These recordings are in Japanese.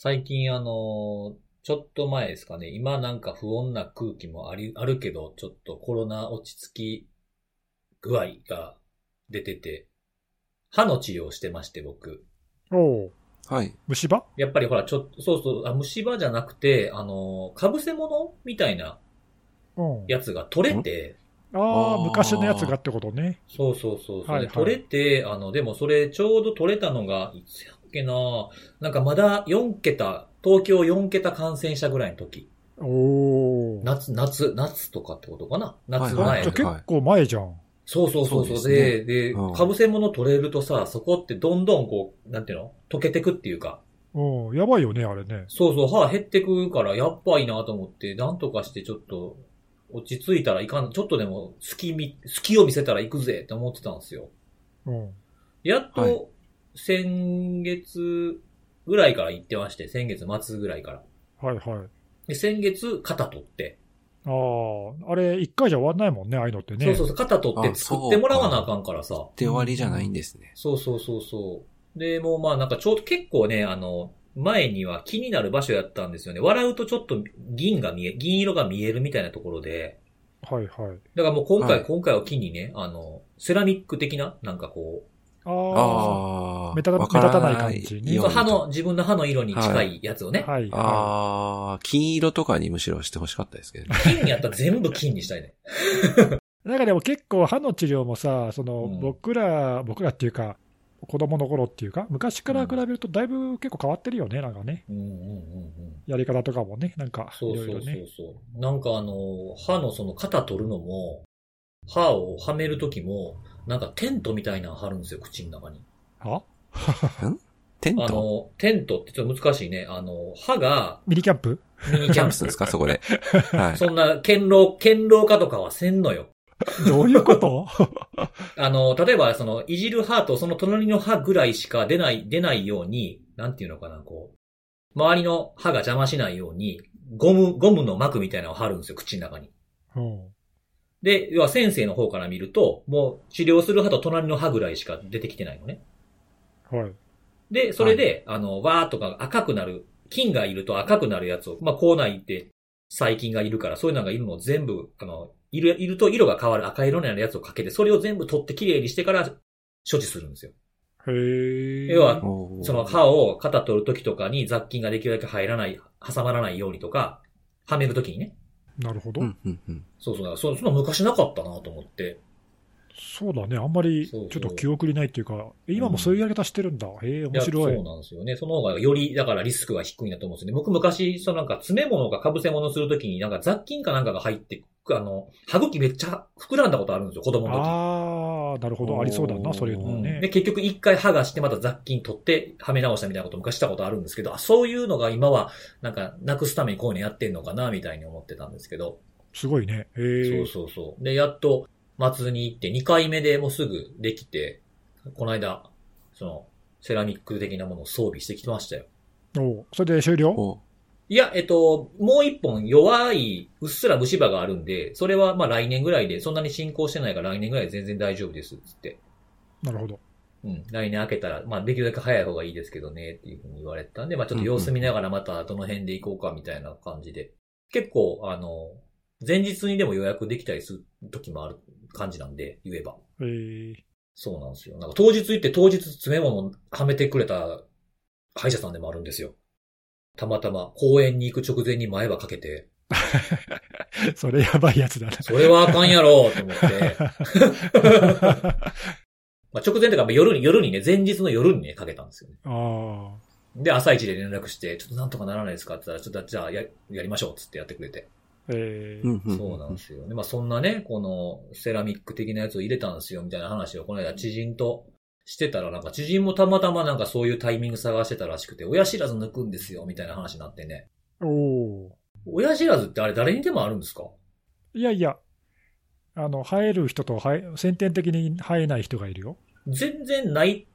最近あの、ちょっと前ですかね、今なんか不穏な空気もあり、あるけど、ちょっとコロナ落ち着き具合が出てて、歯の治療をしてまして、僕。おうはい。虫歯？やっぱりほら、ちょっと、そうそう、あ虫歯じゃなくて、あの、かぶせ物みたいなうん。やつが取れて、ああ、昔のやつがってことね。そうそうそうそう、はいはいで取れて、あの、でもそれちょうど取れたのが、いつやっけななんかまだ4桁、東京4桁感染者ぐらいの時。おお。夏、夏、夏とかってことかな？夏はい前じゃあはい結構前じゃん。そうそうそうそう。そうで、ですで、うんかぶせ物取れるとさ、そこってどんどんこう、なんていうの？溶けてくっていうか。うん。やばいよね、あれね。そうそう、歯減ってくから、やっばいなと思って、なんとかしてちょっと、落ち着いたらいかん、ちょっとでも隙み、隙を見せたら行くぜって思ってたんですよ。うん。やっはいと、先月ぐらいから行ってまして、先月末ぐらいから。はいはい。で、先月、肩取って。ああ、あれ、一回じゃ終わんないもんね、ああいうのってね。そうそうそう、肩取ってあ作ってもらわなあかんからさ。で終わりじゃないんですね。そうそうそうそう。で、もうまあなんかちょうど結構ね、あの、前には気になる場所やったんですよね。笑うとちょっと銀が見え、銀色が見えるみたいなところで。はいはい。だからもう今回、はい今回を機にね、あの、セラミック的な、なんかこああ。ああ。目立たわから目立たない感じに歯の、自分の歯の色に近いやつをね。はいはああ、金色とかにむしろしてほしかったですけどね。金やったら全部金にしたいね。い。なんかでも結構歯の治療もさ、その、うん僕ら、僕らっていうか、子供の頃っていうか、昔から比べるとだいぶ結構変わってるよね、なんかね。うんうんうんうん。やり方とかもね、なんか、いそうそうそうろいろね。そう。なんかあの、歯のその型取るのも、歯をはめるときも、なんかテントみたいなの貼るんですよ、口の中に。は テント？あの、テントってちょっと難しいね。あの、歯がミニキャンプ？ミニキャンプですかそこで。はい。そんな、堅牢、堅牢化とかはせんのよ。どういうこと？あの、例えば、その、いじる歯とその隣の歯ぐらいしか出ない、出ないように、なんていうのかな、こう、周りの歯が邪魔しないように、ゴム、ゴムの膜みたいなのを貼るんですよ、口の中に。うん。で、要は先生の方から見ると、もう治療する歯と隣の歯ぐらいしか出てきてないのね。はい。で、それで、あの、わーっとか赤くなる、菌がいると赤くなるやつを、まあ、口内って細菌がいるから、そういうのがいるのを全部、あの、いる、いると色が変わる赤色になるやつをかけて、それを全部取ってきれいにしてから処置するんですよ。へえ。要はその歯を肩取るときとかに雑菌ができるだけ入らない、挟まらないようにとか、はめるときにね。なるほど。うん、うん、うん。そうそうだ、そそんな昔なかったなと思って。そうだね。あんまり、ちそうそうょっと記憶にないっていうか、今もそういうやり方してるんだ。へえ、面白い。やそうなんですよね。その方がより、だからリスクが低いんだと思うんですよね。僕昔、そのなんか詰め物か被せ物するときになんか雑菌かなんかが入って、あの、歯茎めっちゃ膨らんだことあるんですよ、子供の時。ああ、なるほど。ありそうだな、そういうのうんねで、。結局一回剥がしてまた雑菌取ってはめ直したみたいなこと昔したことあるんですけど、あそういうのが今はなんかなくすためにこういうのやってんのかな、みたいに思ってたんですけど。すごいね。へえ。そうそうそう。で、やっと松に行って2回目でもうすぐできて、この間、その、セラミック的なものを装備してきてましたよ。おうそれで終了？おいや、えっと、もう一本弱い、うっすら虫歯があるんで、それはまあ来年ぐらいで、そんなに進行してないから来年ぐらいで全然大丈夫です、つって。なるほど。うん、来年開けたら、まあできるだけ早い方がいいですけどね、っていうふうに言われてたんで、まあちょっと様子見ながらまたどの辺で行こうかみたいな感じで。結構、あの、前日にでも予約できたりする時もある感じなんで、言えば。えー、そうなんですよ。なんか当日行って当日詰め物はめてくれた歯医者さんでもあるんですよ。たまたま公園に行く直前に前歯かけて、それやばいやつだな。それはあかんやろと思って、まあ直前というかまあ夜に、夜にね、前日の夜にね、かけたんですよね。あで、朝一で連絡して、ちょっとなんとかならないですかって言ったら、ちょっとじゃあや、やりましょうっつってやってくれて。あ、えーうん、うん。そうなんですよ。で、まあそんなね、このセラミック的なやつを入れたんですよ、みたいな話をこの間知人としてたら、なんか知人もたまたまなんかそういうタイミング探してたらしくて、親知らず抜くんですよ、みたいな話になってね。おお親知らずってあれ誰にでもあるんですか？ーいやいや、あの、生える人と生え、先天的に生えない人がいるよ。全然ないっ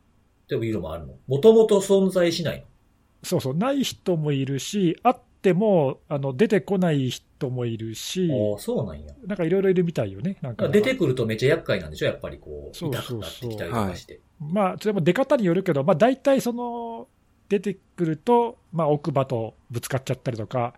ていうのもあるの？もともと存在しないの？そうそう、ない人もいるし、あっても、あの、出てこない人もいるし、ああ、そうなんや。なんかいろいろいるみたいよね。なんか出てくるとめっちゃ厄介なんでしょ？やっぱりこう、そう痛そうそうくなってきたりとかして。まあ、それも出方によるけど、まあ大体その、出てくると、まあ、奥歯とぶつかっちゃったりとか、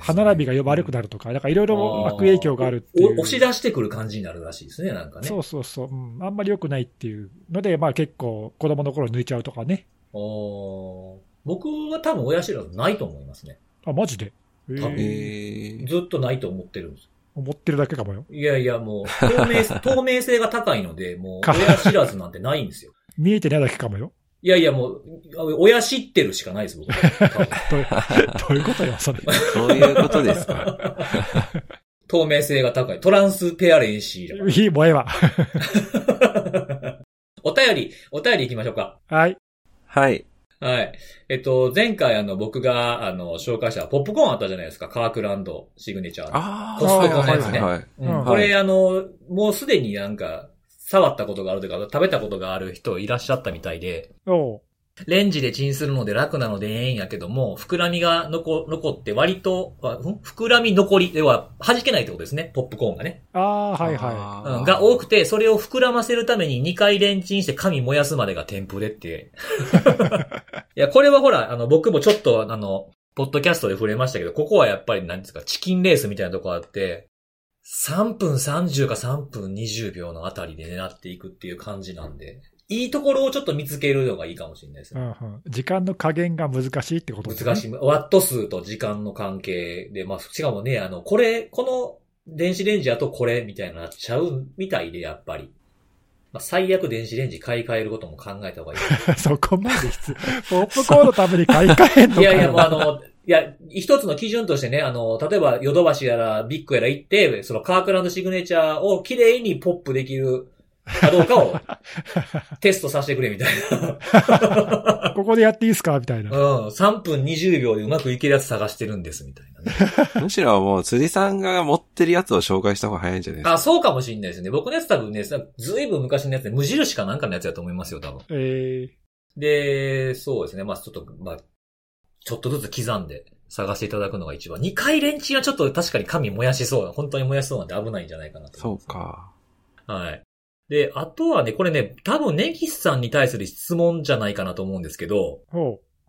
歯並びが悪くなるとか、なんかいろいろ悪影響があるっていう。お押し出してくる感じになるらしいですね、なんかね。そうそうそう、うん、あんまり良くないっていうので、まあ結構、子供の頃抜いちゃうとかね。僕は多分親知らずないと思いますね。あ、マジで？えー、ずっとないと思ってるんです。思ってるだけかもよ。いやいや、もう、透明、透明性が高いので、もう、か親知らずなんてないんですよ。見えてないだけかもよ。いやいや、もう、親知ってるしかないです、僕 どういうどういうことよ、それ。そういうことですか。透明性が高い。トランスペアレンシーだいい、もうええわ。お便り、お便り行きましょうか。はい。はい。はい。えっと、前回あの、僕が、あの、紹介したポップコーンあったじゃないですか。カークランドシグネチャー。ああ、コストコのやつねはいはいはいこれ、あの、もうすでになんか、触ったことがあるというか、食べたことがある人いらっしゃったみたいで、レンジでチンするので楽なのでええんやけども、膨らみが残残って割と、膨らみ残り、要は弾けないってことですね、ポップコーンがね。ああ、はいはうん、が多くて、それを膨らませるために2回レンチンして紙燃やすまでがテンプレって。いや、これはほら、あの、僕もちょっと、あの、ポッドキャストで触れましたけど、ここはやっぱり何ですか、チキンレースみたいなとこあって、3分30か3分20秒のあたりで狙っていくっていう感じなんで、いいところをちょっと見つけるのがいいかもしれないですい。うね。んうん、時間の加減が難しいってことですね。難しい。ワット数と時間の関係で、まあ、しかもね、あの、これ、この電子レンジだとこれみたいになっちゃうみたいで、やっぱり。まあ、最悪電子レンジ買い替えることも考えた方がいい。そこまで必要。ポップコーンのために買い替えんのかよいやいや、もうあの、いや、一つの基準としてね、あの、例えば、ヨドバシやら、ビッグやら行って、そのカークランドシグネチャーを綺麗にポップできるかどうかをテストさせてくれみたいな。ここでやっていいですかみたいな。うん。3分20秒でうまくいけるやつ探してるんです、みたいなね。むしろもう辻さんが持ってるやつを紹介した方が早いんじゃないですか？あ、そうかもしんないですね。僕のやつ多分ね、ずいぶん昔のやつで、無印かなんかのやつだと思いますよ、多分。えで、そうですね。まあちょっと、まあちょっとずつ刻んで探していただくのが一番。2回レンチンはちょっと確かに紙燃やしそうな、本当に燃やしそうなんで危ないんじゃないかなとそう。か。はい。で、あとはね、これね、多分ネギスさんに対する質問じゃないかなと思うんですけど、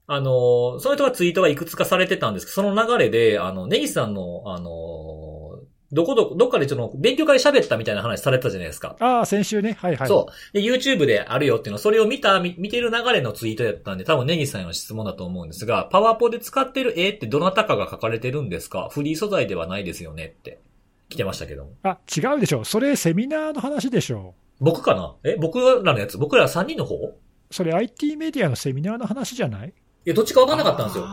あの、その人がツイートがいくつかされてたんですけど、その流れで、あの、ネギスさんの、あの、どこどこ、どっかでちょっと勉強会で喋ったみたいな話されてたじゃないですか。う。ああ、先週ね。はいはい。そう。で、YouTube であるよっていうの、それを見た、見見てる流れのツイートやったんで、多分ネギさんへの質問だと思うんですが、パワポで使ってる絵ってどなたかが描かれてるんですか？フリー素材ではないですよねって来てましたけども。あ、違うでしょ。それセミナーの話でしょ。僕かな？え僕らのやつ？僕ら3人の方？いそれ IT メディアのセミナーの話じゃない？や、どっちかわかんなかったんですよ。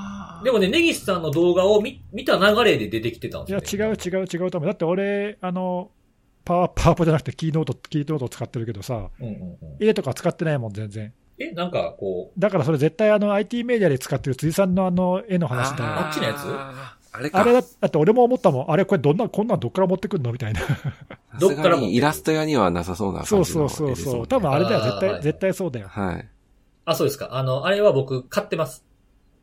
でもね、ネギスさんの動画を見見た流れで出てきてたんいですよ、や、ね。違う違う違うと思う。だって俺、あの、パワー、パワポじゃなくてキーノート、キーノート使ってるけどさ、うんうんうん。絵とか使ってないもん、全然。え、なんかこだからそれ絶対あの IT メディアで使ってる辻さんのあの絵の話だよ。あっちのやつ？あれか。あれだ、だって俺も思ったもん。あれこれどんな、こんなんどっから持ってくんのみたいな。どっからもイラスト屋にはなさそうなそうそう感じの絵ですもんねそうそう。多分あれだよ、絶対、絶対そうだよ。はい。う、あ、そうですか。あの、あれは僕買ってます。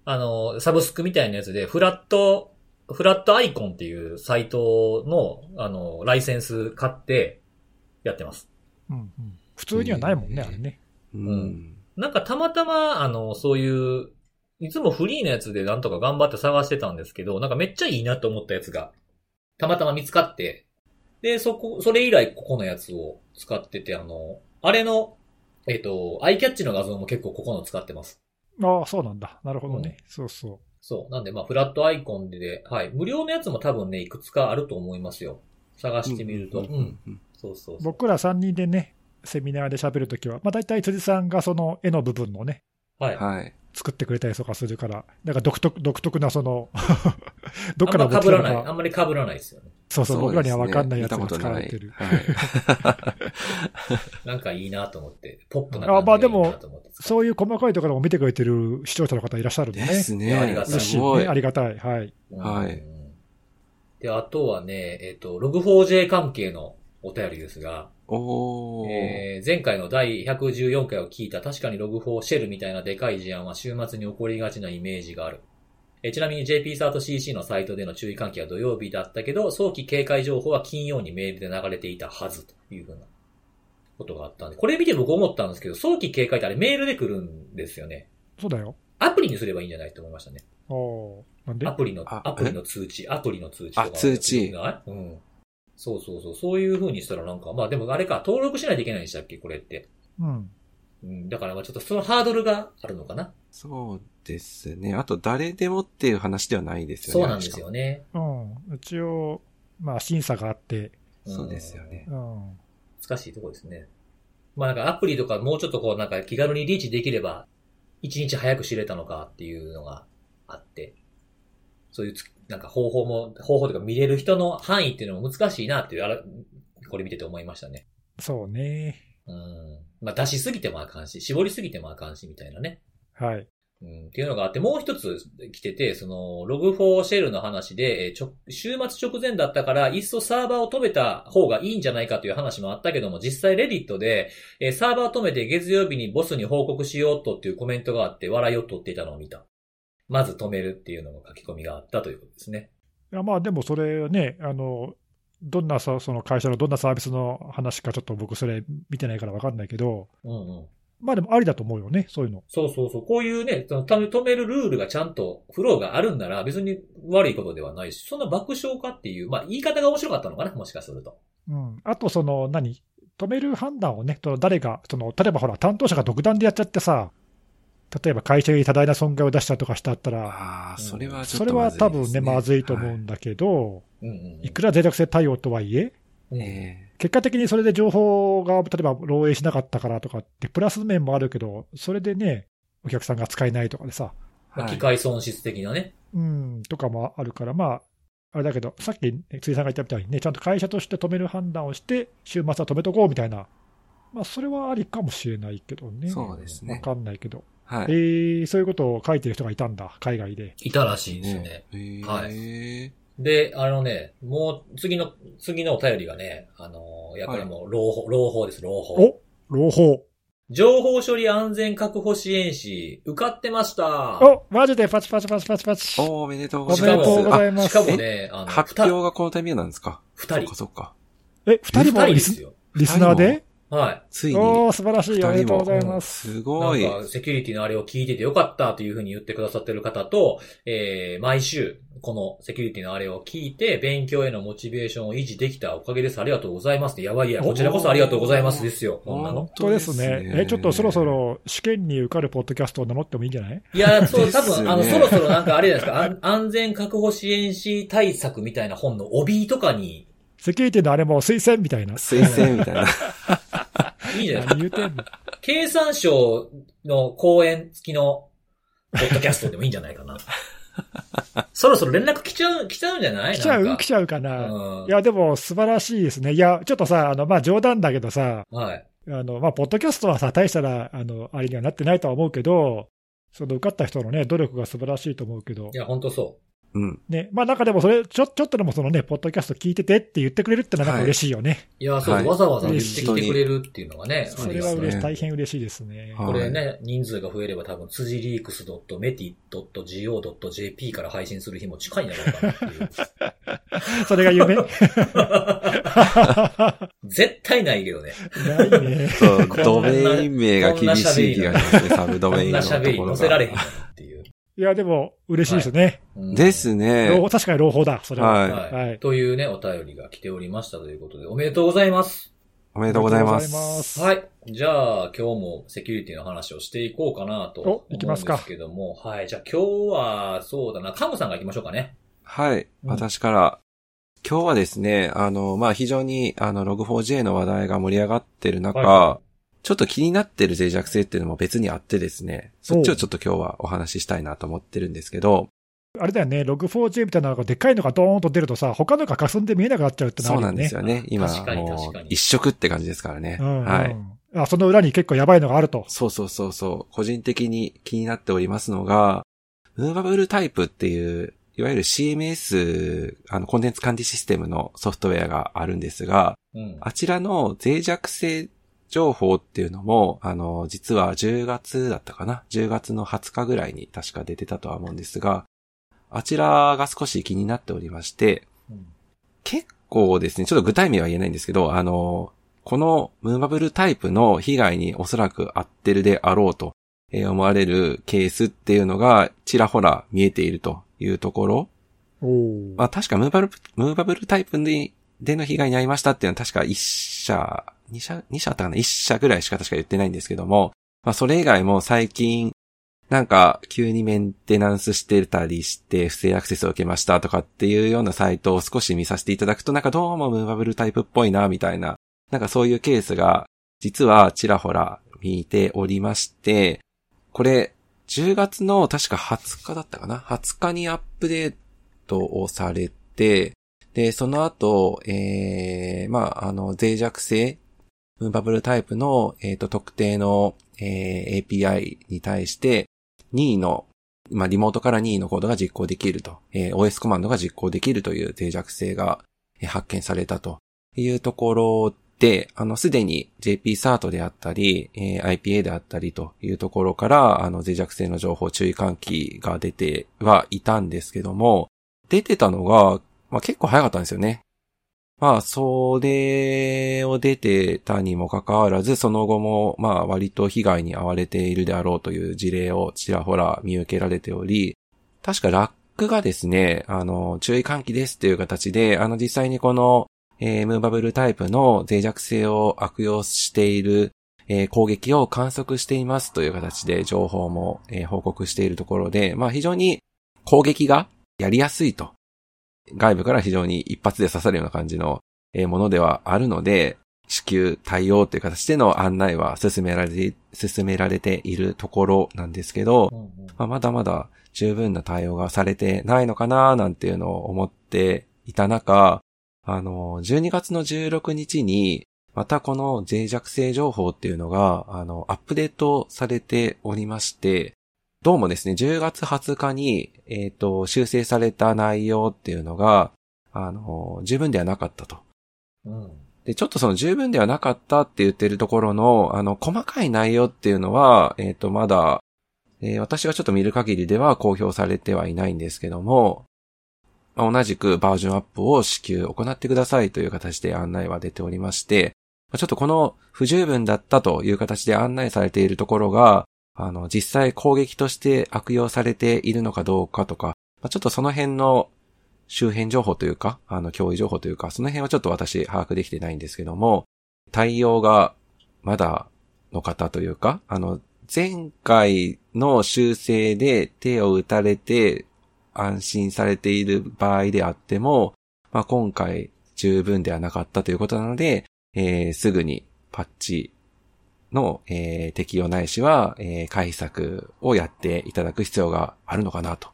あの、サブスクみたいなやつで、フラット、フラットアイコンっていうサイトの、あの、ライセンス買って、やってます。うんうん。普通にはないもんね、うんあれね。うん。なんかたまたま、あの、そういう、いつもフリーのやつでなんとか頑張って探してたんですけど、なんかめっちゃいいなと思ったやつが、たまたま見つかって、で、そこ、それ以来ここのやつを使ってて、あの、あれの、えっ、と、アイキャッチの画像も結構ここの使ってます。ああ、そうなんだ。なるほどね。そうそそう。なんで、まあ、フラットアイコンでで、はい。無料のやつも多分ね、いくつかあると思いますよ。探してみると。うん。うんうんそうそうそう。う。僕ら3人でね、セミナーで喋るときは、まあ大体辻さんがその絵の部分のね、はい。はい。作ってくれたりとかするから、なんか独特、独特なその、ど っあんからま被らない。持ってきたのかあんまり被らないですよね。そうそう、僕らには分かんないやつが使われてる。はい。なんかいいなと思って、ポップな感じあまあでもそういう細かいところも見てくれてる視聴者の方いらっしゃるんでね。ですいやありがね。たい嬉しいすごいね。あ。りがたい。はい。はいうんで、あとはね、えっ、と、Log4j 関係のお便りですが、おー。えー前回の第114回を聞いた確かに Log4 シェルみたいなでかい事案は週末に起こりがちなイメージがある。えーちなみに JP3CC のサイトでの注意喚起は土曜日だったけど、早期警戒情報は金曜にメールで流れていたはずというふうなことがあったんで、これ見て僕思ったんですけど、早期警戒ってあれメールで来るんですよね。そうだよ。アプリにすればいいんじゃないと思いましたね。おーなんで？アプリの、あアプリの通知、アプリの通知とか。あ通知うん。そうそうそう。そういう風にしたらなんか、まあでもあれか、登録しないといけないんでしたっけこれって。うん。うん。だからまあちょっとそのハードルがあるのかな。そうですね。あと、誰でもっていう話ではないですよね。そうなんですよね。うん。一応、まあ審査があって、うんそうですよね。うん。難しいところですね。まあなんかアプリとかもうちょっとこうなんか気軽にリーチできれば、一日早く知れたのかっていうのがあって、そういうつなんか方法も、方法とか見れる人の範囲っていうのも難しいなっていう、あらこれ見てて思いましたね。そうね。うん。まあ出しすぎてもあかんし、絞りすぎてもあかんしみたいなね。はい。うん、っていうのがあって、もう一つ来てて、その、ログ4シェルの話で、えーちょ、週末直前だったから、いっそサーバーを止めた方がいいんじゃないかという話もあったけども、実際レディットで、えーサーバーを止めて月曜日にボスに報告しようとっていうコメントがあって、笑いを取っていたのを見た。まず止めるっていうのの書き込みがあったということですね。いやまあでもそれね、あの、どんなさ、その会社のどんなサービスの話かちょっと僕それ見てないからわかんないけど、うんうん。まあでもありだと思うよね、そういうの。そうそうそう。こういうね、その止め止めるルールがちゃんと、フローがあるんなら別に悪いことではないし、そんな爆笑かっていう、まあ言い方が面白かったのかな、もしかすると。うん。あとその何、止める判断をね、と誰が、その、例えばほら、担当者が独断でやっちゃってさ、例えば会社に多大な損害を出したとかしたったら、それはちょっそれ。は多分ね、まずいと思うんだけど、うんうんうん。いくら脆弱性対応とはいえ、うんえ結果的にそれで情報が例えば漏洩しなかったからとかって、プラス面もあるけど、それでね、お客さんが使えないとかでさ、機械損失的なね。うん、とかもあるから、まあ、あれだけど、さっき、ね、辻さんが言ったみたいにね、ちゃんと会社として止める判断をして、週末は止めとこうみたいな、まあ、それはありかもしれないけどね。そうですねわかんないけど。はい。えー、そういうことを書いてる人がいたんだ、海外で。いたらしいですね。ねはいで、あのね、もう次の、次のお便りがね、あの、いや、これもう朗報、朗報です、朗報。お朗報。情報処理安全確保支援士、受かってました。おマジでパチパチパチパチパチ。おおめでとうおございます。めでとうございます。しかもね、あの、発表がこのタイミングなんですか？二人そっか。そっか。え、二人もリスですよ。リスナーで？はい。ついに、おー、素晴らしい。おめでとうございます。すごい。なんか、セキュリティのあれを聞いててよかったというふうに言ってくださってる方と、えー、毎週、このセキュリティのあれを聞いて、勉強へのモチベーションを維持できたおかげです。ありがとうございます。やばいや、こちらこそありがとうございますですよ。こんなの。本当ですね。え、ちょっとそろそろ試験に受かるポッドキャストを名乗ってもいいんじゃない？いや、そう、多分、あの、そろそろなんかあれじゃないですか、安 安全確保支援士対策みたいな本の帯とかに、セキュリティのあれも推薦みたいな。推薦みたいな。いいじゃないですか。経産省の講演付きの、ポッドキャストでもいいんじゃないかな。そろそろ連絡来ちゃう、来ちゃうんじゃない？来ちゃう？来ちゃうかな？うんいや、でも素晴らしいですね。いや、ちょっとさ、あの、まあ、冗談だけどさ、はい。あの、まあ、ポッドキャストはさ、大したら、あの、あれにはなってないとは思うけど、その受かった人のね、努力が素晴らしいと思うけどい、や、本当そうん。ね、まあなんかでもそれ、ちょ、ちょっとでもそのね、ポッドキャスト聞いててって言ってくれるってのはなんか嬉しいよね。う。いや、そう、はいわざわざ言ってきてくれるっていうのがね、それは嬉しい、大変嬉しいですね。はいこれね、人数が増えれば多分、辻リークス .meti.go.jp から配信する日も近いんじゃないかなっていう。それが夢 絶対ないけどね。ないね。そう、ドメイン名が厳しい気がしますね、サブドこんメインのとな喋りころ載せられへんが。っていう。いや、でも嬉しいですね。うんです朗ね報。確かに朗報だ、それは。はい。はい。はいというね、お便りが来ておりましたということで、おめでとうございます。おめでとうございまありがとうございますす。はい。じゃあ、今日もセキュリティの話をしていこうかなと思うんでお行きますかすけども、はい。じゃあ今日は、そうだな、カムさんが行きましょうかね。はい。うん私から、今日はですね、あの、まあ、非常に、あの、Log4j の話題が盛り上がってる中、はちょっと気になってる脆弱性っていうのも別にあってですね、そっちをちょっと今日はお話ししたいなと思ってるんですけど、あれだよね、Log4j みたいなのがでっかいのがドーンと出るとさ、他のが霞んで見えなくなっちゃうってのあそうなんるよね。ですよね。今、もう一色って感じですからね。うんうんはい。あその裏に結構やばいのがあると。そうそうそうそう。個人的に気になっておりますのが、ムーバブルタイプっていう、いわゆる CMS、あの、コンテンツ管理システムのソフトウェアがあるんですが、うん。あちらの脆弱性情報っていうのも、あの、実は10月だったかな ?10 月の20日ぐらいに確か出てたとは思うんですが、あちらが少し気になっておりまして、うん結構ですね、ちょっと具体名は言えないんですけど、あの、このムーバブルタイプの被害におそらく合ってるであろうとえー思われるケースっていうのがちらほら見えているというところ。まあ確かムーバブル、ムーバブルタイプで、での被害に遭いましたっていうのは確か1社、2社、2社あったかな ?1 社ぐらいしか確か言ってないんですけども、まあそれ以外も最近、なんか急にメンテナンスしてたりして不正アクセスを受けましたとかっていうようなサイトを少し見させていただくとなんかどうもムーバブルタイプっぽいなみたいな、なんかそういうケースが実はちらほら見ておりまして、これ10月の確か20日だったかな ?20 日にアップデートをされて、で、その後、えー、まあ、あの、脆弱性、バブルタイプの、えっ、と、特定の、えー API に対して、任意の、まあ、リモートから任意のコードが実行できると、えー OS コマンドが実行できるという脆弱性が発見されたというところで、あの、すでに JP サートであったり、えー IPA であったりというところから、あの、脆弱性の情報注意喚起が出てはいたんですけども、出てたのが、まあ、結構早かったんですよね。まあ、それを出てたにもかかわらず、その後も、まあ、割と被害に遭われているであろうという事例をちらほら見受けられており、確かラックがですね、あの、注意喚起ですっていう形で、あの、実際にこの、えームーバブルタイプの脆弱性を悪用している、えー攻撃を観測していますという形で情報も、えー報告しているところで、まあ非常に攻撃がやりやすいと。外部から非常に一発で刺さるような感じの、えーものではあるので、至急対応という形での案内は進められて、進められているところなんですけど、うんうん。まあ、まだまだ十分な対応がされてないのかななんていうのを思っていた中、あの、12月の16日に、またこの脆弱性情報っていうのが、あの、アップデートされておりまして、どうもですね、10月20日に、えっ、と、修正された内容っていうのが、あの、十分ではなかったと。うん。で、ちょっとその十分ではなかったって言ってるところの、あの、細かい内容っていうのは、えっ、と、まだ、えー私がちょっと見る限りでは公表されてはいないんですけども、まあ同じくバージョンアップを至急行ってくださいという形で案内は出ておりまして、まあちょっとこの不十分だったという形で案内されているところが、あの、実際攻撃として悪用されているのかどうかとか、まあちょっとその辺の周辺情報というか、あの、脅威情報というか、その辺はちょっと私把握できてないんですけども、対応がまだの方というか、あの、前回の修正で手を打たれて安心されている場合であっても、まあ、今回十分ではなかったということなので、えーすぐにパッチの、えー適用ないしは、えー回避策をやっていただく必要があるのかなと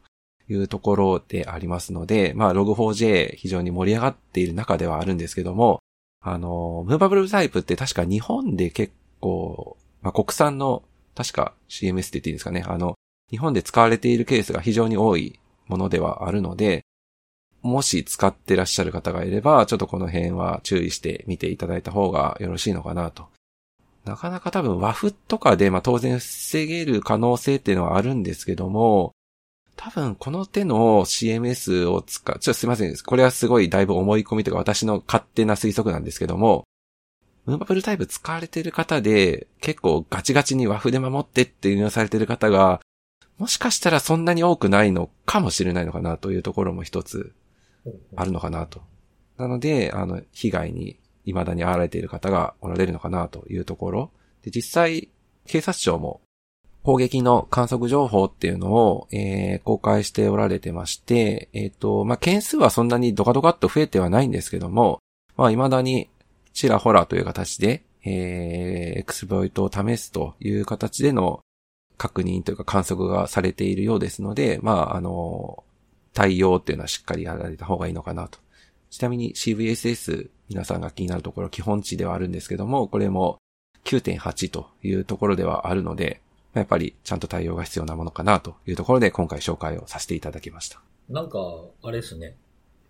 いうところでありますので、まあ Log4j 非常に盛り上がっている中ではあるんですけども、あの、ムーバブルタイプって確か日本で結構、まあ国産の確か CMS って言っていいんですかね。あの、日本で使われているケースが非常に多いものではあるので、もし使ってらっしゃる方がいれば、ちょっとこの辺は注意して見ていただいた方がよろしいのかなと。なかなか多分和風とかで、まあ当然防げる可能性っていうのはあるんですけども、多分この手の CMS を使う、ちょっとすいません。これはすごいだいぶ思い込みとか私の勝手な推測なんですけども、ムーバブルタイプ使われてる方で、結構ガチガチに和風で守ってって運用されてる方が、もしかしたらそんなに多くないのかもしれないのかなというところも一つあるのかなと。なので、あの、被害に未だに遭われている方がおられるのかなというところ。で、実際、警察庁も攻撃の観測情報っていうのを、えー公開しておられてまして、えっ、と、まあ、件数はそんなにドカドカっと増えてはないんですけども、まあ、未だにちらほらという形で、えーエクスプロイトを試すという形での確認というか観測がされているようですので、まあ、あの、対応っていうのはしっかりやられた方がいいのかなと。ちなみに CVSS 皆さんが気になるところ基本値ではあるんですけども、これも9.8というところではあるので、やっぱりちゃんと対応が必要なものかなというところで今回紹介をさせていただきました。なんか、あれですね。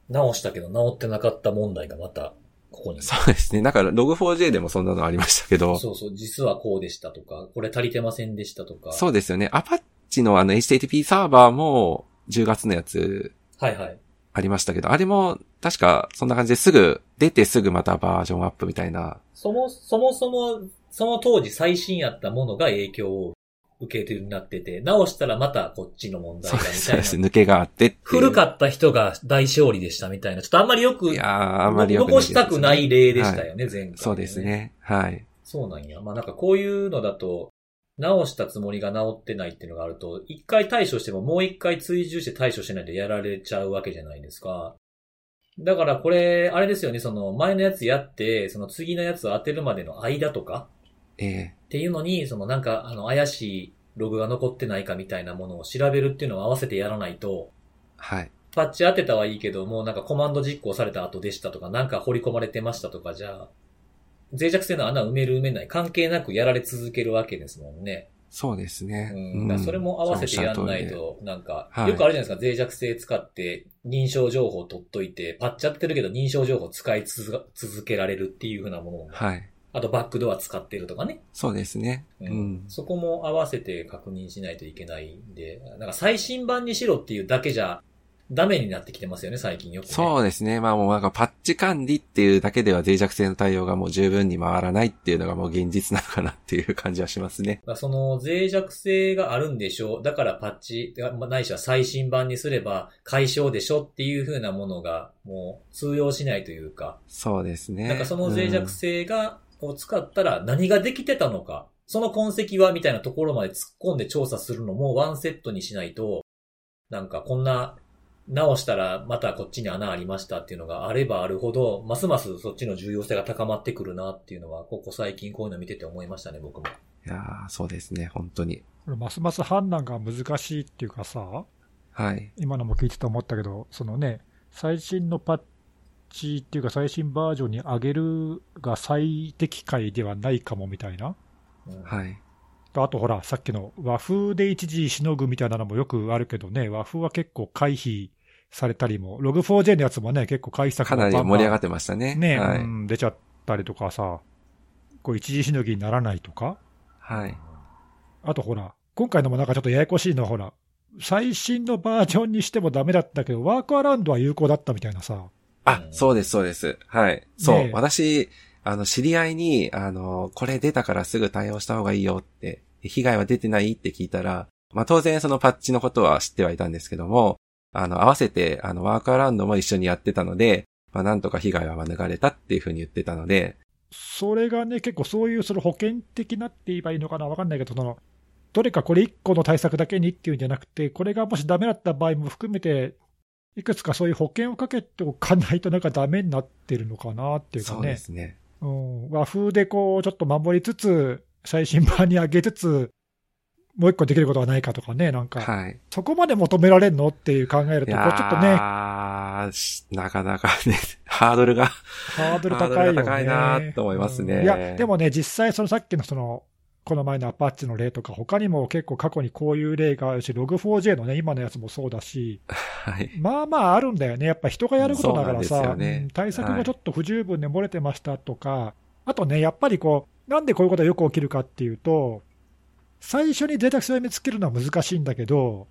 直したけど直ってなかった問題がまた、ここに。そうですね。だから Log4j でもそんなのありましたけど、そうそう、実はこうでしたとか、これ足りてませんでしたとか。そうですよね。アパッチのあの HTTP サーバーも10月のやつはいはい。ありましたけど、あれも確かそんな感じですぐ出てすぐまたバージョンアップみたいな。そも、そもそも、その当時最新やったものが影響を受け手になってて、直したらまたこっちの問題がみたいなそうです。。抜けがあってっていう。古かった人が大勝利でしたみたいな。ちょっとあんまりよく、いやーあんまりよく残したくない例でしたよね、前回、そうです。ね。はい。そうなんや。まあなんかこういうのだと、直したつもりが直ってないっていうのがあると、一回対処してももう一回追従して対処しないとやられちゃうわけじゃないですか。だからこれ、あれですよね、その前のやつやって、その次のやつを当てるまでの間とかええっていうのに、そのなんかあの怪しいログが残ってないかみたいなものを調べるっていうのを合わせてやらないと、はい。パッチ当てたはいいけど、もうなんかコマンド実行された後でしたとか、なんか掘り込まれてましたとかじゃ、脆弱性の穴埋める埋めない関係なくやられ続けるわけですもんね。そうですね。うん。それも合わせてやんないと、なんか、はいよくあるじゃないですか、脆弱性使って認証情報取っといて、パッチ当ててるけど認証情報使い続続けられるっていう風なものも、はい。あとバックドア使ってるとかね。そうですね。ううんん。そこも合わせて確認しないといけないんで、なんか最新版にしろっていうだけじゃダメになってきてますよね、最近よく、ね。そうですね。まあもうなんかパッチ管理っていうだけでは脆弱性の対応がもう十分に回らないっていうのがもう現実なのかなっていう感じはしますね。その脆弱性があるんでしょう。だからパッチ、まあないしは最新版にすれば解消でしょっていう風なものがもう通用しないというか、そうですね。なんかその脆弱性が、を使ったら何ができてたのか、その痕跡はみたいなところまで突っ込んで調査するのもワンセットにしないと、なんかこんな直したらまたこっちに穴ありましたっていうのがあればあるほど、ますますそっちの重要性が高まってくるなっていうのは、ここ最近こういうの見てて思いましたね、僕も。うん。いやーそうですね。本当に。これますます判断が難しいっていうかさ、はい。今のも聞いてて思ったけど、そのね、最新のパッチっていうか、最新バージョンに上げるが最適解ではないかもみたいな。うんはい。あとほら、さっきの和風で一時しのぐみたいなのもよくあるけどね、和風は結構回避されたりも、ログ 4j のやつもね、結構回避策かなり盛り上がってましたね。ね、はい。うん、出ちゃったりとかさ、こう一時しのぎにならないとか、はい。あとほら、今回のもなんかちょっとややこしいのはほら、最新のバージョンにしてもダメだったけど、ワークアラウンドは有効だったみたいなさ、あ、そうです、そうです。はい。そう。ねえ私、あの、知り合いに、あの、これ出たからすぐ対応した方がいいよって、被害は出てないって聞いたら、まあ当然そのパッチのことは知ってはいたんですけども、あの、合わせて、あの、ワークアラウンドも一緒にやってたので、まあなんとか被害は免れたっていうふうに言ってたので、それがね、結構そういうその保険的なって言えばいいのかな、わかんないけど、その、どれかこれ1個の対策だけにっていうんじゃなくて、これがもしダメだった場合も含めて、いくつかそういう保険をかけておかないとなんかダメになってるのかなっていうかそうでね。すね。うん、和風でこう、ちょっと守りつつ、最新版に上げつつ、もう一個できることはないかとかね、なんか、はい。そこまで求められるのっていう考えると、いこうちょっとね、やーしなかなかね、ハードルが、ハードル高いよね。高いなと思いますねうんいや、でもね、実際、そのさっきのその、この前のアパッチの例とか、他にも結構過去にこういう例があるし、Log4j のね、今のやつもそうだし、はい。まあまああるんだよね。やっぱ人がやることだからさ、ねうん対策がちょっと不十分で漏れてましたとか、あとね、やっぱりこう、なんでこういうことがよく起きるかっていうと、最初に脆弱性を見つけるのは難しいんだけど、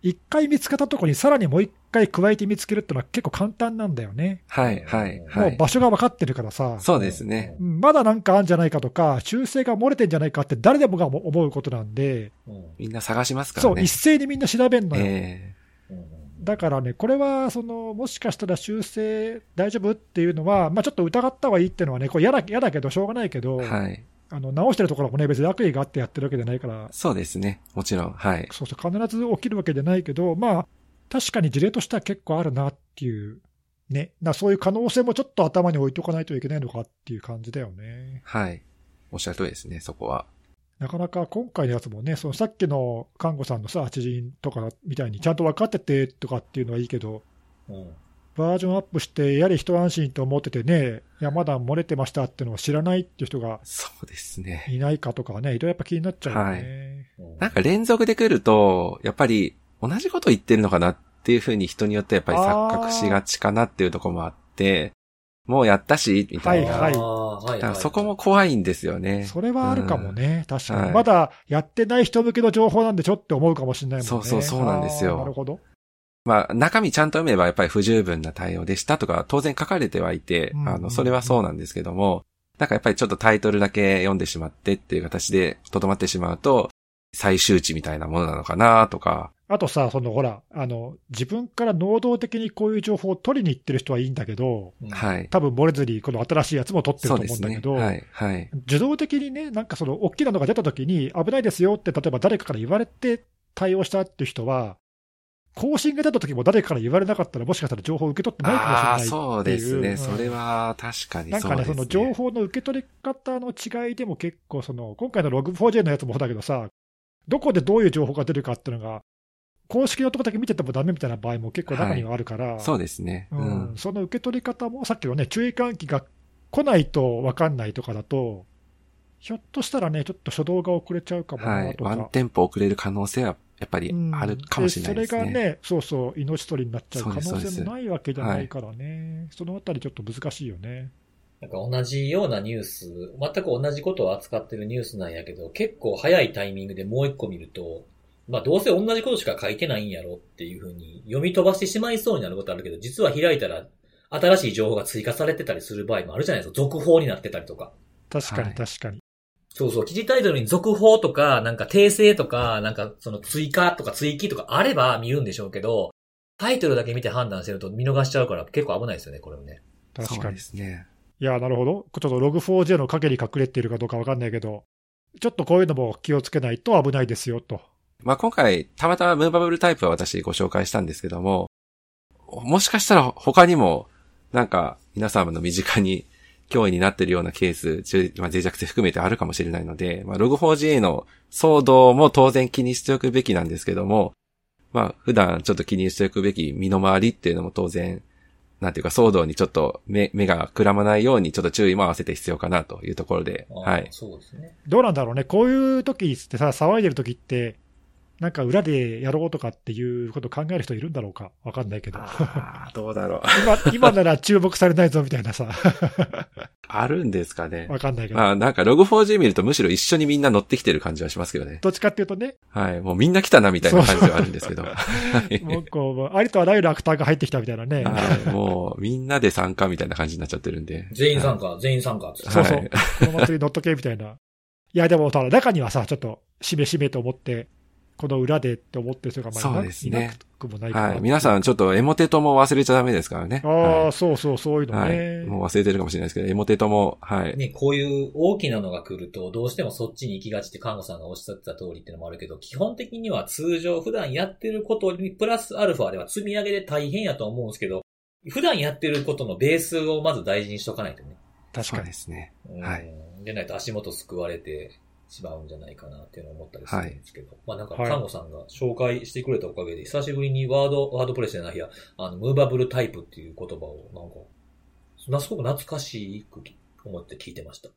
一回見つかったところにさらにもう一回加えて見つけるってのは結構簡単なんだよね。はい、はい、もはい。もう場所が分かってるからさ、そうですね。うんまだなんかあるんじゃないかとか、修正が漏れてんじゃないかって誰でもが思うことなんで、うんみんな探しますからそう、ね。一斉にみんな調べるのよ。えうんだからね、これはそのもしかしたら修正大丈夫っていうのは、まあ、ちょっと疑った方がいいっていうのはね、これ嫌だ嫌だけど、しょうがないけど、えはい。あの直してるところもね、別に悪意があってやってるわけじゃないから、そうですね。もちろん。はい。そうそう、必ず起きるわけじゃないけど、まあ、確かに事例としては結構あるなっていう、ね、なそういう可能性もちょっと頭に置いとかないといけないのかっていう感じだよね。はい。おっしゃる通りですね、そこは。なかなか今回のやつもね、そのさっきの看護さんのさ、知人とかみたいにちゃんと分かっててとかっていうのはいいけど、うんバージョンアップして、やはり一安心と思っててね、いや、まだ漏れてましたっていうのを知らないっていう人がそうですね。いないかとかね、いろいろやっぱ気になっちゃうよね。うんなんか連続で来ると、やっぱり同じこと言ってるのかなっていうふうに人によってやっぱり錯覚しがちかなっていうところもあって、もうやったし、みたいな。はいはいだからはいそこも怖いんですよね。それはあるかもね、確かに、はいまだやってない人向けの情報なんでちょっと思うかもしれないもんね。そうそうそうなんですよなるほど。まあ、中身ちゃんと読めばやっぱり不十分な対応でしたとか当然書かれてはいて、うんあの、それはそうなんですけども、なんかやっぱりちょっとタイトルだけ読んでしまってっていう形でとどまってしまうと、最終値みたいなものなのかなとか。あとさ、そのほら、あの、自分から能動的にこういう情報を取りに行ってる人はいいんだけど、うんはい。多分漏れずにこの新しいやつも取ってると。思うんだけど、はい。はい。受動的にね、なんかその大きなのが出たときに、危ないですよって、例えば誰かから言われて対応したっていう人は、更新が出たときも誰かから言われなかったら、もしかしたら情報を受け取ってないかもしれないっていう。そうですね。うんそれは確かになんかね、そうですね。その情報の受け取り方の違いでも結構、その今回の Log4j のやつもそうだけどさ、どこでどういう情報が出るかっていうのが、公式のとこだけ見ててもダメみたいな場合も結構中にはあるから、そうですね。ううんん、その受け取り方も、さっきのね、注意喚起が来ないと分かんないとかだと、ひょっとしたらね、ちょっと初動が遅れちゃうかもはないとか。ワンテンポ遅れる可能性はやっぱりあるかもしれないですね。うんそれがね、そうそう、命取りになっちゃう可能性もないわけじゃないからね、そのあたりちょっと難しいよね。なんか同じようなニュース、全く同じことを扱ってるニュースなんやけど、結構早いタイミングでもう一個見ると、まあどうせ同じことしか書いてないんやろっていうふうに読み飛ばしてしまいそうになることあるけど、実は開いたら新しい情報が追加されてたりする場合もあるじゃないですか。続報になってたりとか。確かにはい確かに。そうそう、記事タイトルに続報とか、なんか訂正とか、なんかその追加とか追記とかあれば見るんでしょうけど、タイトルだけ見て判断してると見逃しちゃうから結構危ないですよね、これもね。確かに。すね。いや、なるほど。ちょっと Log4j の陰に隠れているかどうか分かんないけど、ちょっとこういうのも気をつけないと危ないですよと。まあ今回、たまたまムーバブルタイプは私ご紹介したんですけども、もしかしたら他にも、なんか皆様の身近に脅威になってるようなケース、まあ、脆弱性含めてあるかもしれないので、まあ Log4j の騒動も当然気にしておくべきなんですけども、まあ普段ちょっと気にしておくべき身の回りっていうのも当然、なんていうか騒動にちょっと目目がくらまないようにちょっと注意も合わせて必要かなというところで、はい。そうですね。どうなんだろうね。こういう時ってさ、騒いでる時って、なんか裏でやろうとかっていうことを考える人いるんだろうか？わかんないけど。どうだろう。今、今なら注目されないぞみたいなさ。あるんですかね。わかんないけど。まあなんかログ 4G 見るとむしろ一緒にみんな乗ってきてる感じはしますけどね。どっちかっていうとね、はい。もうみんな来たなみたいな感じはあるんですけど。は いもうこう、ありとあらゆるアクターが入ってきたみたいなね。はいもうみんなで参加みたいな感じになっちゃってるんで。全員参加、全員参加。そうそうはいこの祭り乗っとけみたいな。いや、でも、ただ中にはさ、ちょっと、しめしめと思って、この裏でって思ってる人がまあそうですねいなくもないから。はい。皆さんちょっとエモテトも忘れちゃダメですからね。ああ、はそうそう、そういうい。のはい。ね。もう忘れてるかもしれないですけど、エモテトも、はい。ね、こういう大きなのが来ると、どうしてもそっちに行きがちって看護さんがおっしゃってた通りっていうのもあるけど、基本的には通常普段やってることにプラスアルファでは積み上げで大変やと思うんですけど、普段やってることのベースをまず大事にしとかないとね。確かに。ですね。うんはいでないと足元救われてしまうんじゃないかなっていうのを思ったりするんですけど。まあなんか、はい看護さんが紹介してくれたおかげで、久しぶりにワード、ワードプレスじゃないや、あの、ムーバブルタイプっていう言葉を、なんか、そんなすごく懐かしく思って聞いてました。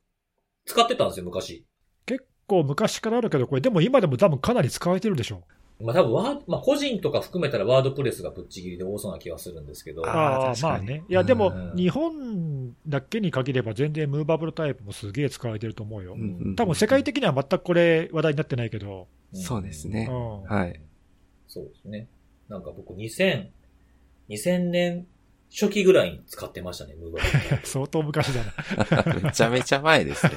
使ってたんですよ、昔。結構昔からあるけど、これ、でも今でも多分かなり使われてるでしょ。まあ多分ワード、まあ個人とか含めたらワードプレスがぶっちぎりで多そうな気がするんですけど。あーああ、確かにまあね。いや、でもう、ん日本だけに限れば、全然ムーバブルタイプもすげえ使われてると思うよう。んうん多分世界的には全くこれ、話題になってないけど。んそうですねうんはい。そうですね。なんか僕2000、2000年初期ぐらいに使ってましたね、ムーバブルタイプ。相当昔だな。めちゃめちゃ前ですね。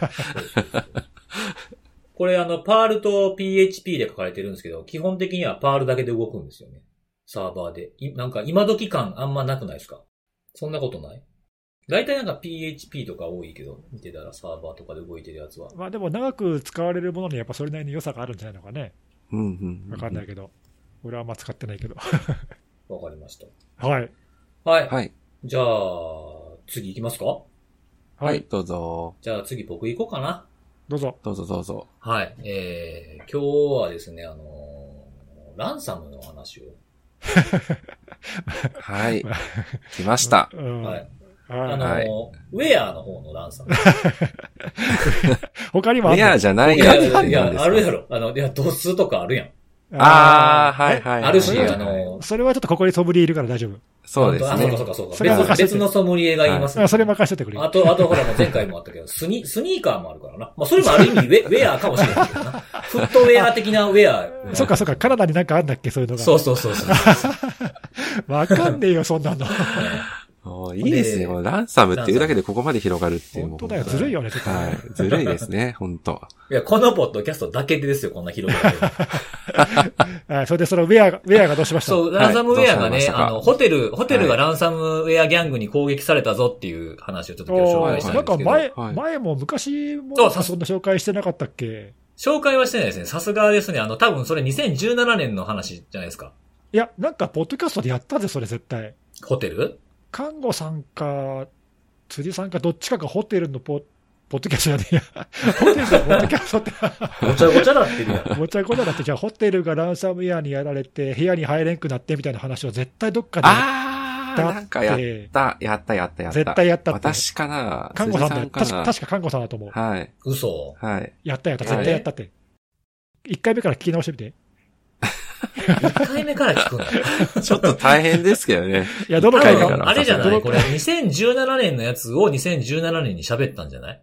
これあの、パールと PHP で書かれてるんですけど、基本的にはパールだけで動くんですよね。サーバーで。いなんか今時感あんまなくないですか？そんなことない？大体なんか PHP とか多いけど、見てたらサーバーとかで動いてるやつは。まあでも長く使われるものにやっぱそれなりに良さがあるんじゃないのかね。うんうん。わかんないけど。俺はあんま使ってないけど。わかりました。はい。はい。はい。じゃあ、次行きますか？ははいい。。どうぞ。じゃあ次僕行こうかな。どうぞ。どうぞどうぞ。はい。えー、今日はですね、あのーランサムの話を。はい。来ました。うん。ははいい。あのーはいウェアの方のランサム。他にもあるの？レアじゃないいやつやいやいや、あるやろ。ろ。あの、いや、ドスとかあるやん。ああ、はいはい。あるし、はいあの、それはちょっとここにソムリエいるから大丈夫。あ、そうですね。そうかそうかそうか。別別のソムリエが言います、あそれ任せてくれ。あと、あとほら、前回もあったけど、スニ、スニーカーもあるからな。まあ、それもある意味ウェ、ウェアかもしれないけどな。フットウェア的なウェア。そっかそっか、カナダになんかあんだっけ、そういうのが。そうそうそうそう。わかんねえよ、そんなの。いいですね。このランサムっていうだけでここまで広がるっていう。本当だよ、ずるいよね、ちょっとね。はい。ずるいですね、本当いや、このポッドキャストだけでですよ、こんな広がるの。はいそれでそのウェアが、ウェアがどうしました？そう、ランサムウェアがね、あの、ホテル、ホテルがはいランサムウェアギャングに攻撃されたぞっていう話をちょっと今日紹お介したんんかですけど。前、はい前も昔もそうさそんな紹介してなかったっけ？紹介はしてないですね。さすがですね。あの、多分それ2017年の話じゃないですか。いや、なんか、ポッドキャストでやったぜ、それ絶対。ホテル？看護さんか、辻さんか、どっちかがホテルのポポッドキャストじゃねえや。ホテルのポッドキャストって、ごちゃごちゃなってるやん。ごちゃごちゃだって、じゃあホテルがランサムウェアにやられて、部屋に入れんくなってみたいな話を絶対どっかでやあー、だってなんかやった、やった、やった、やった。絶対やったって。私かな看護さんだよ。確か看護さんだと思う。はい。嘘。はい。やったやった、絶対やったって。一回目から聞き直してみて。1回目から聞くの。ちょっと大変ですけどね。いや、どの多回か。回から分、あれじゃない？これ、2017年のやつを2017年に喋ったんじゃない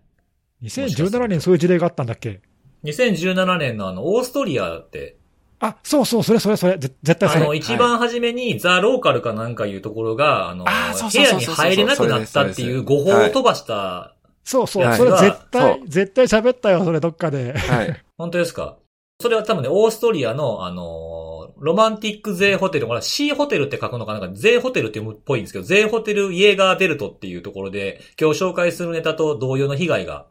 ？2017年そういう事例があったんだっけ ?2017 年のあの、オーストリアって、あ、そうそう、それそれそれ、ぜ絶対そあの、れ。一番初めに、ザ・ローカルかなんかいうところが、あの、部屋にそうそうそう入れなくなったっていう誤報を飛ばした、そうそう、はいそれ絶そ対う、絶対喋ったよ、それどっかで。はい。本当ですか？それは多分ね、オーストリアの、あのロマンティックゼーホテル、これ C ホテルって書くのかなんか、ゼーホテルっていうっぽいんですけど、ゼーホテルイエーガーデルトっていうところで、今日紹介するネタと同様の被害が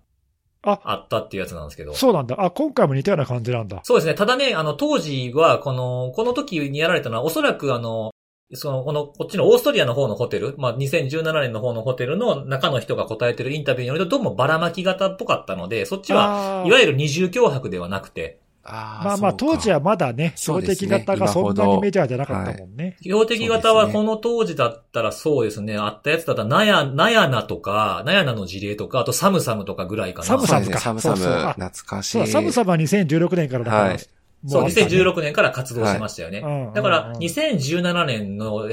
ああったっていうやつなんですけど。そうなんだ。あ、今回も似たような感じなんだ。そうですね。ただね、あの、当時は、この、この時にやられたのは、おそらくあの、その、この、こっちのオーストリアの方のホテル、まあ、2017年の方のホテルの中の人が答えてるインタビューによると、どうもばらまき型っぽかったので、そっちは、いわゆる二重脅迫ではなくて、あーまあまあ、当時は、まだね、標的型がそんなにメジャーじゃなかったもんね。標的型はそうですねこの当時だったらそうですね、あったやつだったら、ナヤ、ナヤナとか、ナヤナの事例とか、あとサムサムとかぐらいかな。サムサムかサムサム、そうそうあ懐かしい。そうだ、サムサムは2016年からだから。はいそう、もあったね2016年から活動してましたよね。だからうんうん、2017年の、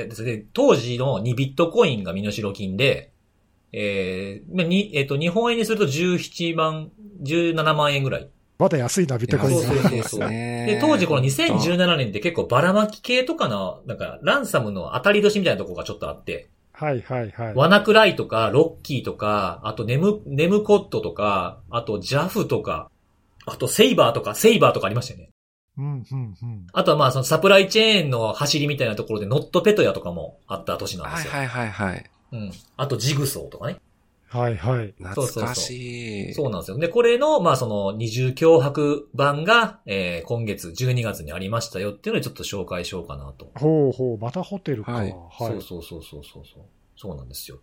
当時の2ビットコインが身代金で、えー、まあに、えっ、と、日本円にすると17万、17万円ぐらい。まだ安いな、ビットコインそうそうが。そうそうねで、当時この2017年って結構ばらまき系とかの、なんか、ランサムの当たり年みたいなところがちょっとあって、はいはいはい。ワナクライとか、ロッキーとか、あとネム、ネムコットとか、あとジャフとか、あとセイバーとか、セイバーとかありましたよね。うん、うん、うん。あとはまあそのサプライチェーンの走りみたいなところでノットペトヤとかもあった年なんですよ。はいはいはいはい。うん。あとジグソーとかね。はいはい。懐かしい。そうなんですよ。で、これの、まあその二重脅迫版が、えー、今月12月にありましたよっていうのでちょっと紹介しようかなと。ほうほう、またホテルか。ははいい。そうそうそうそうそうそう。そうなんですよ。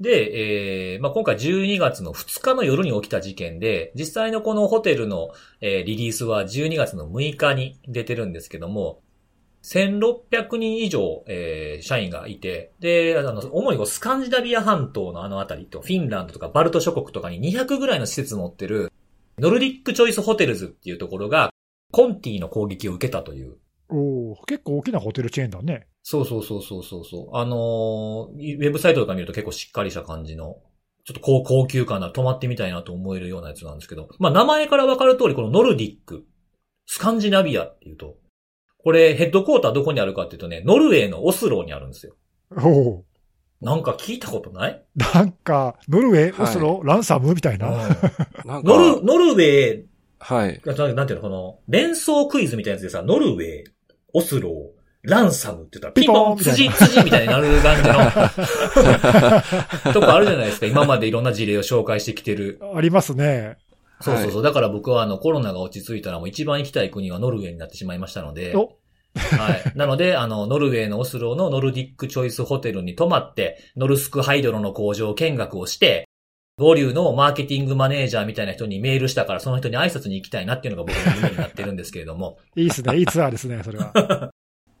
で、えーまあ、今回12月の2日の夜に起きた事件で、実際のこのホテルの、えーリリースは12月の6日に出てるんですけども、1600人以上、えー社員がいて、で、あの、主にスカンジナビア半島のあのあたりと、フィンランドとかバルト諸国とかに200ぐらいの施設を持ってる、ノルディックチョイスホテルズっていうところが、コンティの攻撃を受けたというおー結構大きなホテルチェーンだね。そうそうそうそうそうそう。あのーウェブサイトとか見ると結構しっかりした感じの、ちょっと高高級感な、泊まってみたいなと思えるようなやつなんですけど、まあ名前からわかる通り、このノルディック、スカンジナビアっていうと、これヘッドコーターどこにあるかっていうとね、ノルウェーのオスローにあるんですよ。おおなんか聞いたことない？なんか、ノルウェー、はいオスロ、ランサムみたいな？なんか、ノル、ノルウェーはい。が、なんていうの、この、連想クイズみたいなやつでさ、ノルウェー、オスロー、ランサムって言ったら、ピンポン、ピンポンみたい辻、辻みたいになる感じの、とこあるじゃないですか。今までいろんな事例を紹介してきてる。ありますね。そうそうそう。だから僕はあの、コロナが落ち着いたらもう一番行きたい国はノルウェーになってしまいましたので、おはい。なので、あの、ノルウェーのオスローのノルディックチョイスホテルに泊まって、ノルスクハイドロの工場見学をして、ボリューのマーケティングマネージャーみたいな人にメールしたから、その人に挨拶に行きたいなっていうのが僕の夢になってるんですけれども、いいっすね。いいツアーですね、それは。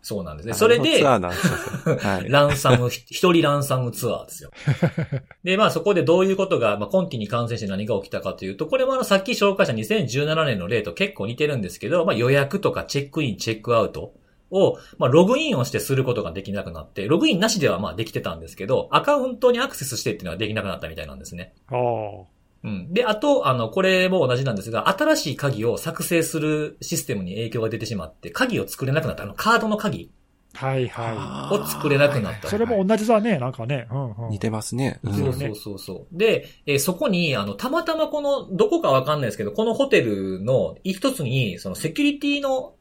そうなんですね。それでツ、アーなんですよ。はい。ランサム、一人ランサムツアーですよ。で、まあそこでどういうことが、まあ今期に感染して何が起きたかというと、これもあのさっき紹介した2017年の例と結構似てるんですけど、まあ予約とかチェックイン、チェックアウトを、まあログインをしてすることができなくなって、ログインなしではまあできてたんですけど、アカウントにアクセスしてっていうのはできなくなったみたいなんですね。ああ。うん。で、あと、あの、これも同じなんですが、新しい鍵を作成するシステムに影響が出てしまって、鍵を作れなくなった、あの、カードの鍵はいはを作れなくなったい。それも同じだね、なんかね。うんうん、似てますね。うんそうそうそうそう。で、えーそこに、あの、たまたまこの、どこかわかんないですけど、このホテルの一つに、そのセキュリティの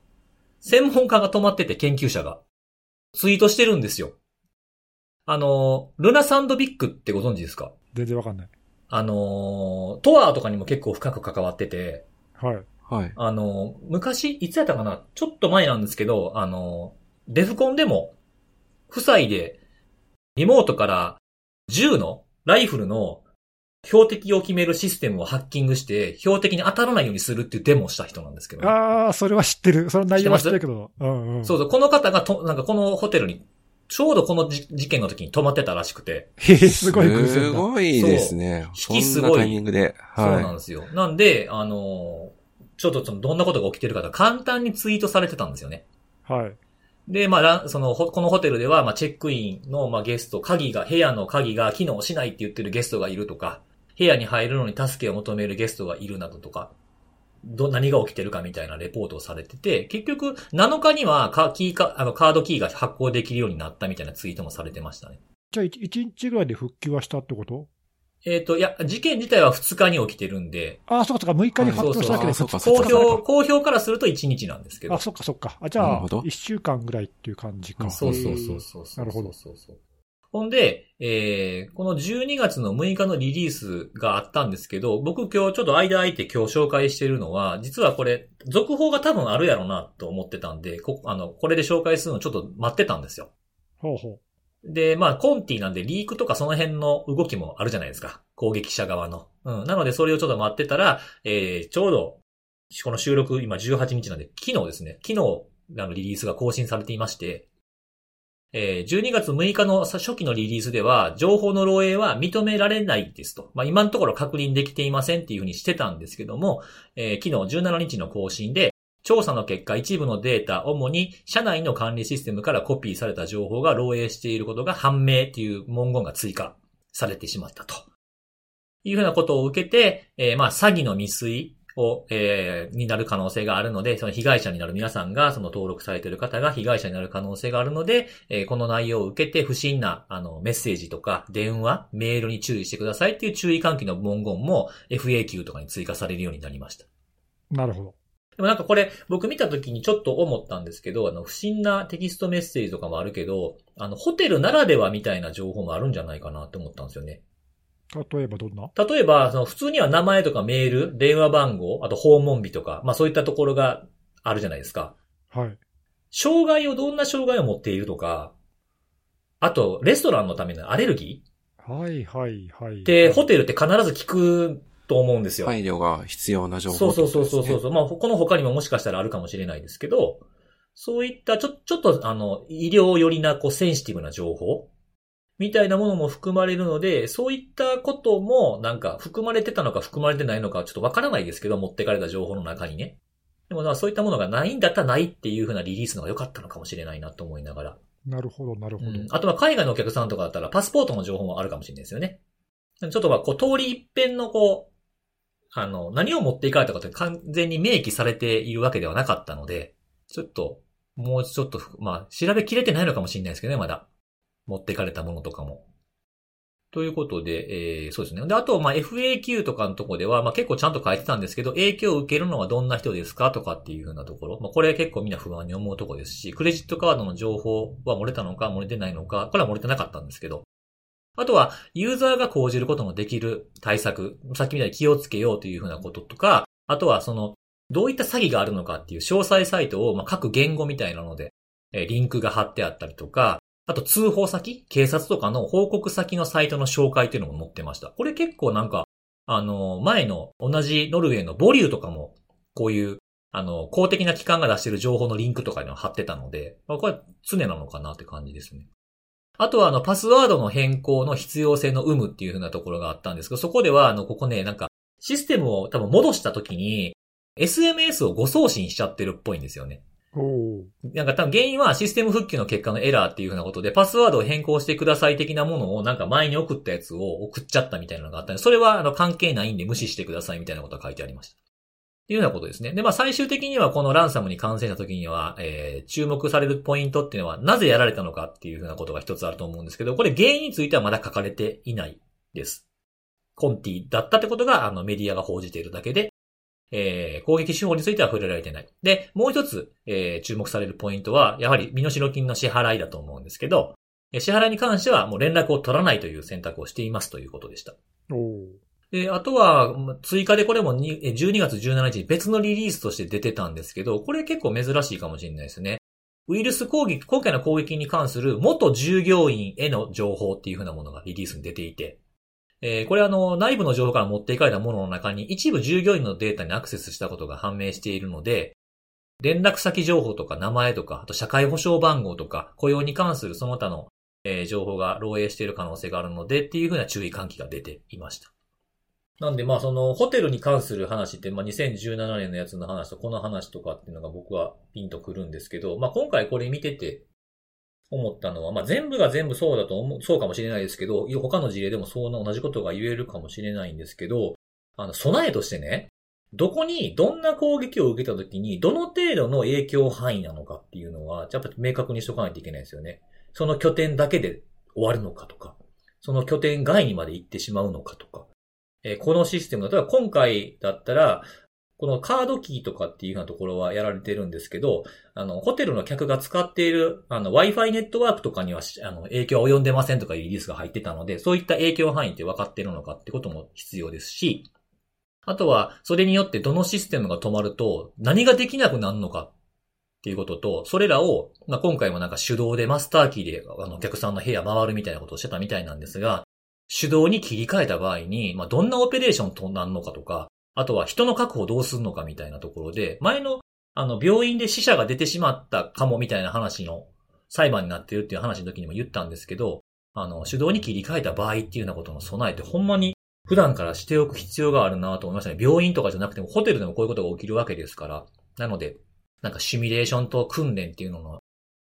専門家が泊まってて、研究者が。ツイートしてるんですよ。あの、ルナサンドビックってご存知ですか？全然わかんない。あの、トアとかにも結構深く関わってて、はい。はい。あの、昔、いつやったかな？ちょっと前なんですけど、あの、デフコンでも、夫妻で、リモートから銃の、ライフルの標的を決めるシステムをハッキングして、標的に当たらないようにするっていうデモをした人なんですけど、ああ、それは知ってる。その内容は知ってるけど。うんうん。そうそう、この方がと、なんかこのホテルに、ちょうどこのじ事件の時に泊まってたらしくて、へへ、すごい偶す然だ。ごいですね。引きすごいこんなタイミングで。そうなんはですよ。なんで、あの、ちょっとそのどんなことが起きてるかと簡単にツイートされてたんですよね。はい。で、まあその、ほこのホテルでは、まあ、チェックインの、まあ、ゲスト、鍵が、部屋の鍵が機能しないって言ってるゲストがいるとか、部屋に入るのに助けを求めるゲストがいるなどとか、ど、何が起きてるかみたいなレポートをされてて、結局、7日にはカ、キーか、あの、カードキーが発行できるようになったみたいなツイートもされてましたね。じゃあ、1日ぐらいで復旧はしたってこと？えっ、と、いや、事件自体は2日に起きてるんで、ああ、そうかそうか、6日に発表しただけでそうそう公表、公表からすると1日なんですけどあ、。そっかそっか。あ、じゃあ、なるほど1週間ぐらいっていう感じか。そうそうそうそうそう。なるほどそうそうほんで、えー、この12月の6日のリリースがあったんですけど、僕今日ちょっと間空いて今日紹介してるのは、実はこれ、続報が多分あるやろなと思ってたんで、こ、あの、これで紹介するのちょっと待ってたんですよ。ほうほで、まあ、コンティなんでリークとかその辺の動きもあるじゃないですか。攻撃者側の。うん。なのでそれをちょっと待ってたら、えー、ちょうど、この収録今18日なんで、昨日ですね。昨日、あの、リリースが更新されていまして、えー、12月6日の初期のリリースでは、情報の漏洩は認められないですと。まあ、今のところ確認できていませんっていうふうにしてたんですけども、えー昨日17日の更新で、調査の結果、一部のデータ、主に社内の管理システムからコピーされた情報が漏洩していることが判明っていう文言が追加されてしまったと。いうふうなことを受けて、えーまあ、詐欺の未遂を、えーになる可能性があるので、その被害者になる皆さんが、その登録されている方が被害者になる可能性があるので、えーこの内容を受けて不審な、あの、メッセージとか、電話、メールに注意してくださいっていう注意喚起の文言も FAQ とかに追加されるようになりました。う。なるほど。でもなんかこれ、僕見た時にちょっと思ったんですけど、あの、不審なテキストメッセージとかもあるけど、あの、ホテルならではみたいな情報もあるんじゃないかなって思ったんですよね。例えばどんな？例えば、その普通には名前とかメール、電話番号、あと訪問日とか、まあそういったところがあるじゃないですか。はい。障害を、どんな障害を持っているとか、あと、レストランのためのアレルギはいはいはい。ーって、ホテルって必ず聞くと思うんですよ。配慮が必要な情報そうそうそうそうそう。まあ、この他にももしかしたらあるかもしれないですけど、そういったちょ、ちょっとあの、医療寄りな、こう、センシティブな情報みたいなものも含まれるので、そういったことも、なんか、含まれてたのか含まれてないのか、ちょっとわからないですけど、持ってかれた情報の中にね。でも、まあそういったものがないんだったらないっていう風なリリースの方が良かったのかもしれないなと思いながら。なるほど、なるほど。うん。あとは海外のお客さんとかだったら、パスポートの情報もあるかもしれないですよね。ちょっとまあ、こう、通り一遍のこう、あの、何を持っていかれたかって完全に明記されているわけではなかったので、ちょっと、もうちょっと、まあ、調べきれてないのかもしれないですけどね、まだ。持ってかれたものとかも。ということで、えー、そうですね。で、あと、まあ、FAQ とかのとこでは、まあ、結構ちゃんと書いてたんですけど、影響を受けるのはどんな人ですかとかっていうふうなところ。まあ、これ結構みんな不安に思うとこですし、クレジットカードの情報は漏れたのか漏れてないのか、これは漏れてなかったんですけど。あとは、ユーザーが講じることのできる対策、さっきみたいに気をつけようというふうなこととか、あとはその、どういった詐欺があるのかっていう詳細サイトを、まあ、各言語みたいなので、えリンクが貼ってあったりとか、あと通報先警察とかの報告先のサイトの紹介っていうのも載ってました。これ結構なんか、あの、前の同じノルウェーのボリューとかも、こういう、あの、公的な機関が出してる情報のリンクとかには貼ってたので、まあ、これ常なのかなって感じですね。あとは、あの、パスワードの変更の必要性の有無っていう風なところがあったんですけど、そこでは、あの、ここね、なんか、システムを多分戻した時に、SMS を誤送信しちゃってるっぽいんですよね。なんか多分原因はシステム復旧の結果のエラーっていうふうなことで、パスワードを変更してください的なものをなんか前に送ったやつを送っちゃったみたいなのがあったんで、それはあの関係ないんで無視してくださいみたいなことが書いてありました。っていうようなことですね。で、まあ最終的にはこのランサムに感染した時には、えー、注目されるポイントっていうのは、なぜやられたのかっていうふうなことが一つあると思うんですけど、これ原因についてはまだ書かれていないです。コンティだったってことが、あの、メディアが報じているだけで、えー、攻撃手法については触れられていない。で、もう一つ、えー、注目されるポイントは、やはり身代金の支払いだと思うんですけど、支払いに関してはもう連絡を取らないという選択をしていますということでした。おで、あとは、追加でこれも12月17日に別のリリースとして出てたんですけど、これ結構珍しいかもしれないですね。ウイルス攻撃、今回の攻撃に関する元従業員への情報っていう風なものがリリースに出ていて、えー、これあの、内部の情報から持っていかれたものの中に一部従業員のデータにアクセスしたことが判明しているので、連絡先情報とか名前とか、あと社会保障番号とか、雇用に関するその他の、えー、情報が漏洩している可能性があるのでっていう風な注意喚起が出ていました。なんでまあそのホテルに関する話って、まあ2017年のやつの話とこの話とかっていうのが僕はピンとくるんですけど、まあ今回これ見てて思ったのは、まあ全部が全部そうだと思う、そうかもしれないですけど、他の事例でもそうな同じことが言えるかもしれないんですけど、あの、備えとしてね、どこに、どんな攻撃を受けた時に、どの程度の影響範囲なのかっていうのは、やっぱ明確にしとかないといけないですよね。その拠点だけで終わるのかとか、その拠点外にまで行ってしまうのかとか、えー、このシステム、例えば今回だったら、このカードキーとかっていうようなところはやられてるんですけど、あの、ホテルの客が使っている、あの、Wi-Fi ネットワークとかには、あの、影響は及んでませんとかいうリリースが入ってたので、そういった影響範囲って分かってるのかってことも必要ですし、あとは、それによってどのシステムが止まると、何ができなくなるのかっていうことと、それらを、まあ、今回もなんか手動でマスターキーで、あの、お客さんの部屋回るみたいなことをしてたみたいなんですが、手動に切り替えた場合に、まあ、どんなオペレーションとなるのかとか、あとは人の確保どうするのかみたいなところで、前の、あの、病院で死者が出てしまったかもみたいな話の裁判になってるっていう話の時にも言ったんですけど、あの、手動に切り替えた場合っていうようなことの備えってほんまに普段からしておく必要があるなと思いましたね。病院とかじゃなくてもホテルでもこういうことが起きるわけですから。なので、なんかシミュレーションと訓練っていうのの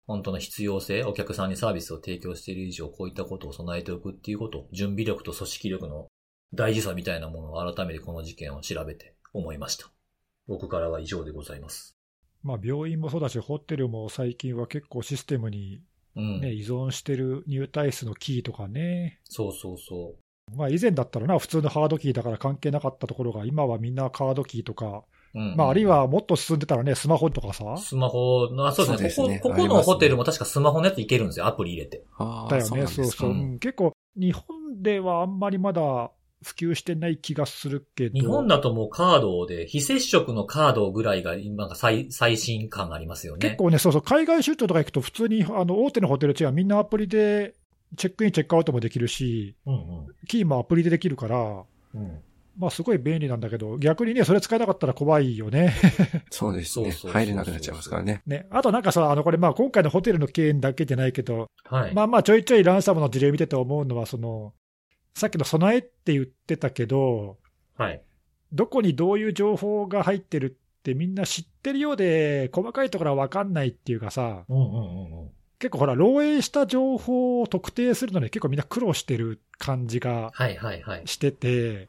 本当の必要性、お客さんにサービスを提供している以上、こういったことを備えておくっていうこと、準備力と組織力の大事さみたいなものを改めてこの事件を調べて思いました。僕からは以上でございます。まあ、病院もそうだし、ホテルも最近は結構システムにね、うん、依存してる入退室のキーとかね。そうそうそう。まあ以前だったらな、普通のハードキーだから関係なかったところが、今はみんなカードキーとか、うん、まああるいはもっと進んでたらね、スマホとかさ。スマホの、あ、そうですね。ここ、ここのホテルも確かスマホのやついけるんですよ、アプリ入れて。だよね、そうそう、うん、結構、日本ではあんまりまだ普及してない気がするけど。日本だともうカードで、非接触のカードぐらいが今が最最新感ありますよね。結構ね、そうそう、海外出張とか行くと普通にあの大手のホテルチェーンはみんなアプリでチェックイン、チェックアウトもできるし、うんうん、キーもアプリでできるから、うん、まあすごい便利なんだけど、逆にね、それ使えなかったら怖いよね。そうですね。入れなくなっちゃいますからね。ね。あとなんかさ、あの、これまあ今回のホテルの件だけじゃないけど、はい、まあまあちょいちょいランサムの事例見てて思うのは、その、さっきの備えって言ってたけど、はい。どこにどういう情報が入ってるってみんな知ってるようで、細かいところは分かんないっていうかさ、うんうんうんうん、結構ほら、漏洩した情報を特定するのに結構みんな苦労してる感じがしてて、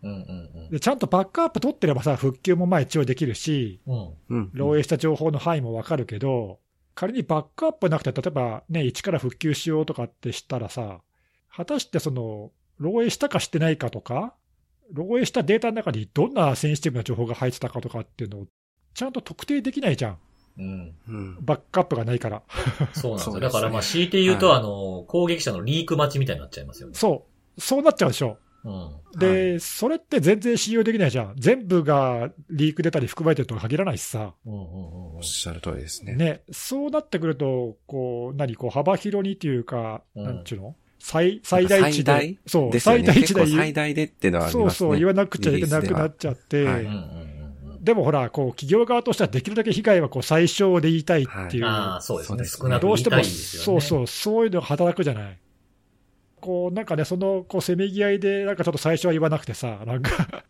ちゃんとバックアップ取ってればさ、復旧もまあ一応できるし、うん、漏洩した情報の範囲もわかるけど、仮にバックアップなくて、例えばね、一から復旧しようとかってしたらさ、果たしてその、漏洩したかしてないかとか、漏洩したデータの中にどんなセンシティブな情報が入ってたかとかっていうのを、ちゃんと特定できないじゃん。うん。バックアップがないから。そうなんですよ。だからまあ強いて言うと、あの、攻撃者のリーク待ちみたいになっちゃいますよね。そう。そうなっちゃうでしょ。うん、で、はい、それって全然信用できないじゃん。全部がリーク出たり含まれてるとは限らないしさ。うんうんうん、おっしゃる通りですね。ね。そうなってくると、こう、何、こう、幅広にっていうか、うん、なんちゅうの？最、最大値で。そう、最大値で言う。最大でってのは。そうそう、言わなくちゃいけなくなっちゃって。でもほら、こう、企業側としてはできるだけ被害はこう最小で言いたいっていう。はい、ああ、そうですね。少なくどうしても、ね、そうそう、そういうのが働くじゃない。こう、なんかね、その、こう、せめぎ合いで、なんかちょっと最初は言わなくてさ、なんか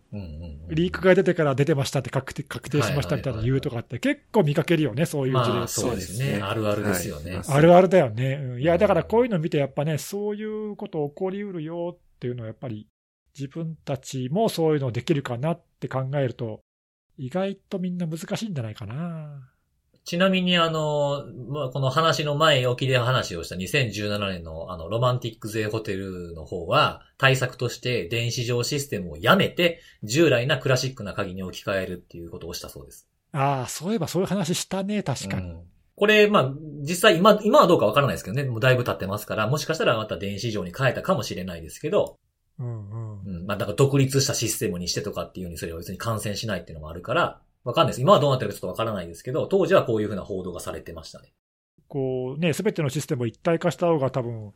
リークが出てから出てましたって確定確定しましたみたいな言うとかって結構見かけるよね、そういう事例、まあ、そうですね。あるあるですよね。はい、あるあるだよね。いや、だからこういうの見てやっぱね、そういうこと起こりうるよっていうのはやっぱり自分たちもそういうのできるかなって考えると、意外とみんな難しいんじゃないかな。ちなみにあの、まあ、この話の前置きで話をした2017年のあの、ロマンティック税ホテルの方は、対策として電子上システムをやめて、従来なクラシックな鍵に置き換えるっていうことをしたそうです。ああ、そういえばそういう話したね、確かに。うんこれ、まあ、実際今、今はどうかわからないですけどね、もうだいぶ経ってますから、もしかしたらまた電子上に変えたかもしれないですけど、うんうん。うん、まあ、だから独立したシステムにしてとかっていうふうにすれば別に感染しないっていうのもあるから、わかんないです。今はどうなってるかちょっとわからないですけど、当時はこういうふうな報道がされてましたね。こうね、すべてのシステムを一体化した方が多分、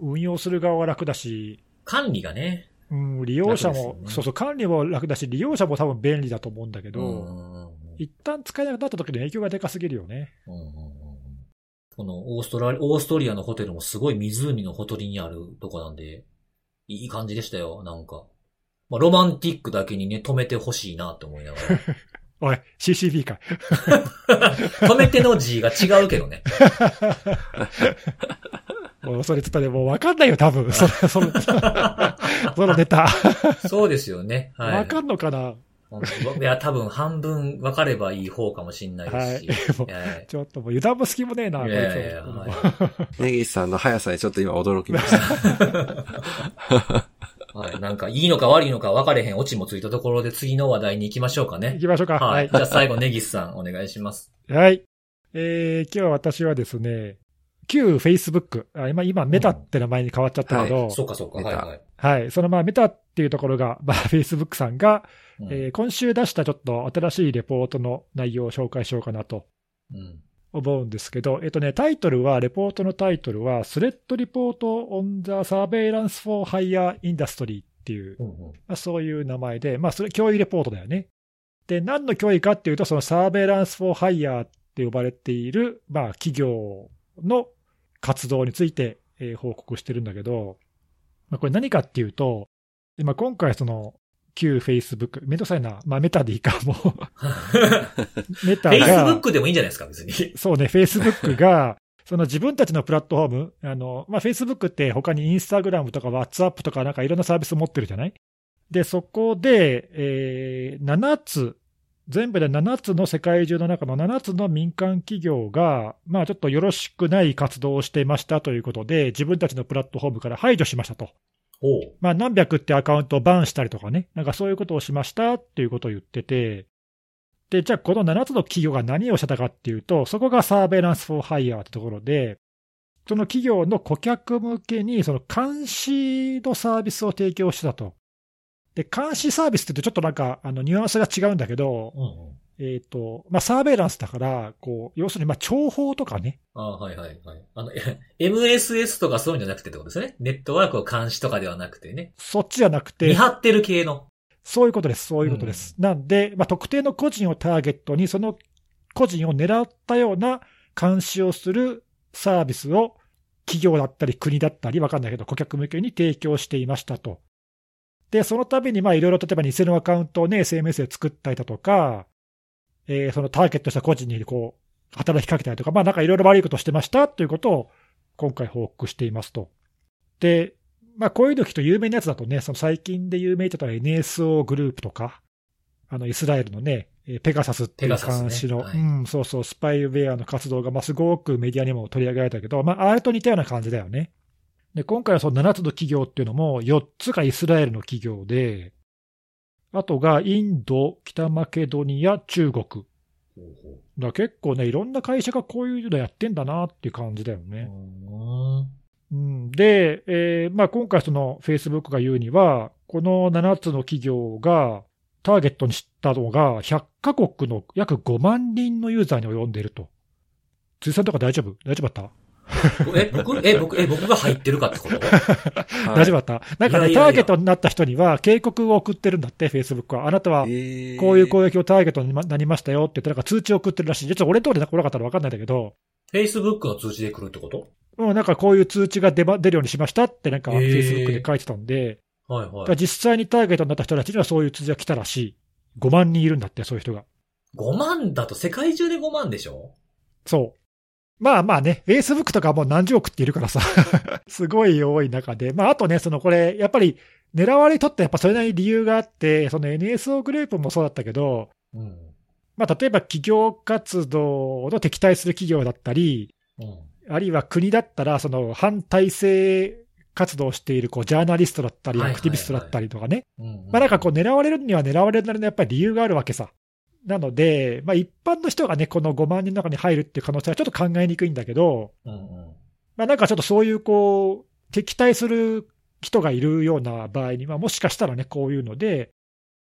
運用する側は楽だし、管理がね、うん、利用者も、ねそうそう、管理も楽だし、利用者も多分便利だと思うんだけど、一旦使えなくなった時の影響がでかすぎるよね。うんうんうんこのオーストラリオーストリアのホテルもすごい湖のほとりにあるとこなんで、いい感じでしたよ、なんか。まあ、ロマンティックだけにね、止めてほしいなって思いなが おい、CCB か。ら。止めての字が違うけどね。もうそれつったらもう分かんないよ、多分。その、その、そのネタ。そうですよね。はい。分かんのかな？いや、多分半分分かればいい方かもしんないですし。もうはいちょっともう油断も隙もねえな、こいやいやいやはいネギスさんの速さにちょっと今驚きました。はい。なんか、いいのか悪いのか分かれへんオチもついたところで次の話題に行きましょうかね行。きましょうか。は。はいいじ。ゃあ最後、ネギスさん、お願いします。はい。えー、今日は私はですね、旧 Facebook、あ今、今、メタって名前に変わっちゃったけど、そうかそうか。はいはい。はい。そのまあ、メタっていうところが、まあ、Facebook さんが、うんえー今週出したちょっと新しいレポートの内容を紹介しようかなとうん思うんですけど、えっとね、タイトルは、レポートのタイトルは、 Threat Report on the surveillance for hire industry っていう、うんうんまあ、そういう名前で、まあ、それ、脅威レポートだよね。で、何の脅威かっていうと、その surveillance for hire って呼ばれている、まあ、企業の活動について、えー報告してるんだけど、まあ、これ何かっていうと、今今回その、旧 Facebook、めんどくさいな、まあ、メタでいいか、もう、メタが、Facebook でもいいんじゃないですか、別に。そうね、Facebook が、その自分たちのプラットフォーム、あの、まあ、Facebook って他にインスタグラムとか WhatsApp とかなんかいろんなサービス持ってるじゃない？で、そこで、えー7つ、全部で7つの世界中の中の7つの民間企業が、まあちょっとよろしくない活動をしていましたということで、自分たちのプラットフォームから排除しましたと。まあ何百ってアカウントをバンしたりとかね、なんかそういうことをしましたっていうことを言ってて、で、じゃあこの7つの企業が何をしてたかっていうと、そこが surveillance for hire ってところで、その企業の顧客向けに、その監視のサービスを提供してたと。で、監視サービスって言うとちょっとなんか、あの、ニュアンスが違うんだけど、うんうん。えっ、と、まあ、 surveillance だから、こう、要するに、まあ、情報とかね、ああ、はいはいはい。あの、え MSS とかそういうんじゃなくてってことですね。ネットワークを監視とかではなくてね。そっちじゃなくて見、張ってる系の。そういうことです、そういうことです。なんで、まあ、特定の個人をターゲットに、その個人を狙ったような監視をするサービスを、企業だったり国だったり、わかんないけど、顧客向けに提供していましたと。で、その度に、まあ、いろいろ、例えば偽のアカウントをね、SMS で作ったりだとか、えーそのターゲットした個人に、こう、働きかけたりとか、まあ、なんかいろいろ悪いことをしてましたということを、今回報告していますと。で、まあ、こういうの聞くと有名なやつだとね、その最近で有名だった NSO グループとか、あの、イスラエルのね、えーペガサスっていう監視の、はいうん、そうそう、スパイウェアの活動が、まあ、すごくメディアにも取り上げられたけど、まあ、あれと似たような感じだよね。で、今回はその7つの企業っていうのも、4つがイスラエルの企業で、あとがインド、北マケドニア、中国。だ結構ね、いろんな会社がこういうのやってんだなっていう感じだよね。ううん、で、えーまあ、今回、そのフェイスブックが言うには、この7つの企業がターゲットにしたのが、100カ国の約5万人のユーザーに及んでいると。辻さんとか大丈夫？大丈夫だっーえ、僕、え、僕、え、僕が入ってるかってこと？た、大丈夫だったなんかね、ターゲットになった人には警告を送ってるんだって、フェイスブックは。あなたはえーこういう攻撃をターゲットになりましたよって言って、なんか通知を送ってるらしい。ちょっと俺のところで来なかったら分かんないんだけど、Facebook の通知で来るってこと？うん、なんかこういう通知が出ま出るようにしましたって、なんかフへーェイスブックで書いてたんで、はいはい。実際にターゲットになった人たちにはそういう通知が来たらしい。5万人いるんだって、そういう人が。5万だと世界中で5万でしょ？そう。まあまあね、Facebook とかもう何十億っているからさ、すごい多い中で、まああとね、そのこれ、やっぱり狙われとってやっぱそれなりに理由があって、その NSO グループもそうだったけど、うん。まあ、例えば企業活動の敵対する企業だったり、うん。あるいは国だったら、その反体制活動をしているこうジャーナリストだったり、アクティビストだったりとかね、うん。まあ、なんかこう、狙われるには狙われるなりのやっぱり理由があるわけさ。なので、まあ、一般の人がね、この5万人の中に入るっていう可能性はちょっと考えにくいんだけど、うんうん。まあ、なんかちょっとそういうこう、敵対する人がいるような場合には、もしかしたらね、こういうので、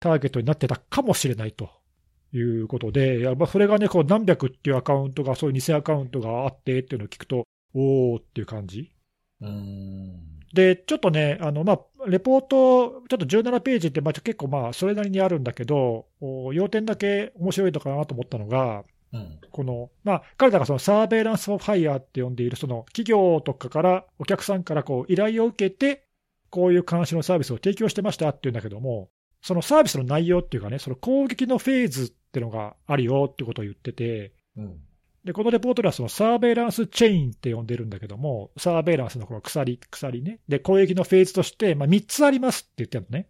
ターゲットになってたかもしれないということで、いやまあそれがね、こう何百っていうアカウントが、そういう偽アカウントがあってっていうのを聞くと、おーっていう感じ。うん。で、ちょっとね、あのまあ、レポート、ちょっと17ページって、まあ、結構まあ、それなりにあるんだけど、お要点だけ面白いのかなと思ったのが、うん。この、まあ、彼らがそのサーベイランス・オブ・ファイヤーって呼んでいる、その企業とかから、お客さんからこう依頼を受けて、こういう監視のサービスを提供してましたっていうんだけども、そのサービスの内容っていうかね、その攻撃のフェーズっていうのがあるよってことを言ってて、うん。で、このレポートではそのサーベイランスチェインって呼んでるんだけども、サーベイランスのこの鎖、鎖ね。で、攻撃のフェーズとして、まあ、3つありますって言ってるのね。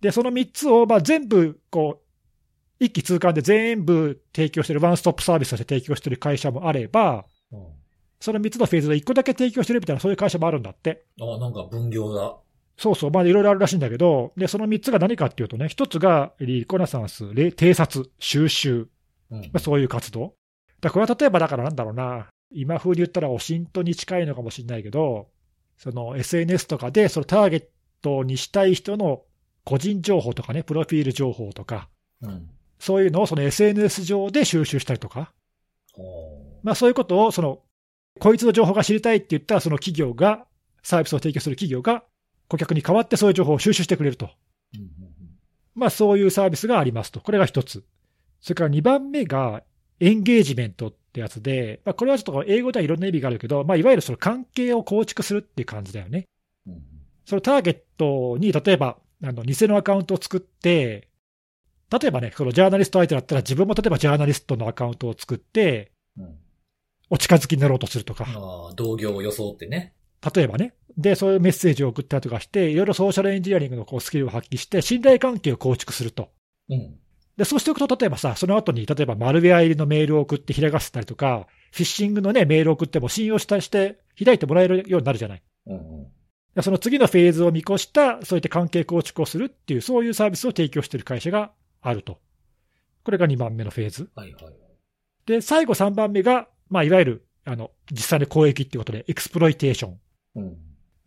で、その3つをまあ全部、こう、一気通貫で全部提供してる、ワンストップサービスとして提供してる会社もあれば、うん。その3つのフェーズで1個だけ提供してるみたいな、そういう会社もあるんだって。あ、なんか分業だ。そうそう、まあいろいろあるらしいんだけど、で、その3つが何かっていうとね、1つがリコナサンス、れ偵察、収集、うんまあ、そういう活動。だこれは例えばだからなんだろうな、今風に言ったらオシントに近いのかもしれないけど、その SNS とかでそのターゲットにしたい人の個人情報とかね、プロフィール情報とか、うん。そういうのをその SNS 上で収集したりとか、ほまあそういうことをその、こいつの情報が知りたいって言ったら、その企業が、サービスを提供する企業が、顧客に代わってそういう情報を収集してくれると。う。うんうんまあそういうサービスがありますと。これが一つ。それから2番目が、エンゲージメントってやつで、まあこれはちょっと英語ではいろんな意味があるけど、まあいわゆるその関係を構築するっていう感じだよね。うんうんそのターゲットに、例えば、あの、偽のアカウントを作って、例えばね、そのジャーナリスト相手だったら自分も例えばジャーナリストのアカウントを作って、うん。お近づきになろうとするとか。ああ、同業を装ってね。例えばね。で、そういうメッセージを送ったりとかして、いろいろソーシャルエンジニアリングのこうスキルを発揮して、信頼関係を構築すると。うん。で、そうしておくと、例えばさ、その後に、例えばマルウェア入りのメールを送って開かせたりとか、フィッシングのね、メールを送っても信用したりして、開いてもらえるようになるじゃない。うんうん。でその次のフェーズを見越した、そういった関係構築をするっていう、そういうサービスを提供している会社があると。これが2番目のフェーズ。はいはい。で、最後3番目が、まあ、いわゆる、あの、実際の攻撃っていうことで、 exploitation。うん。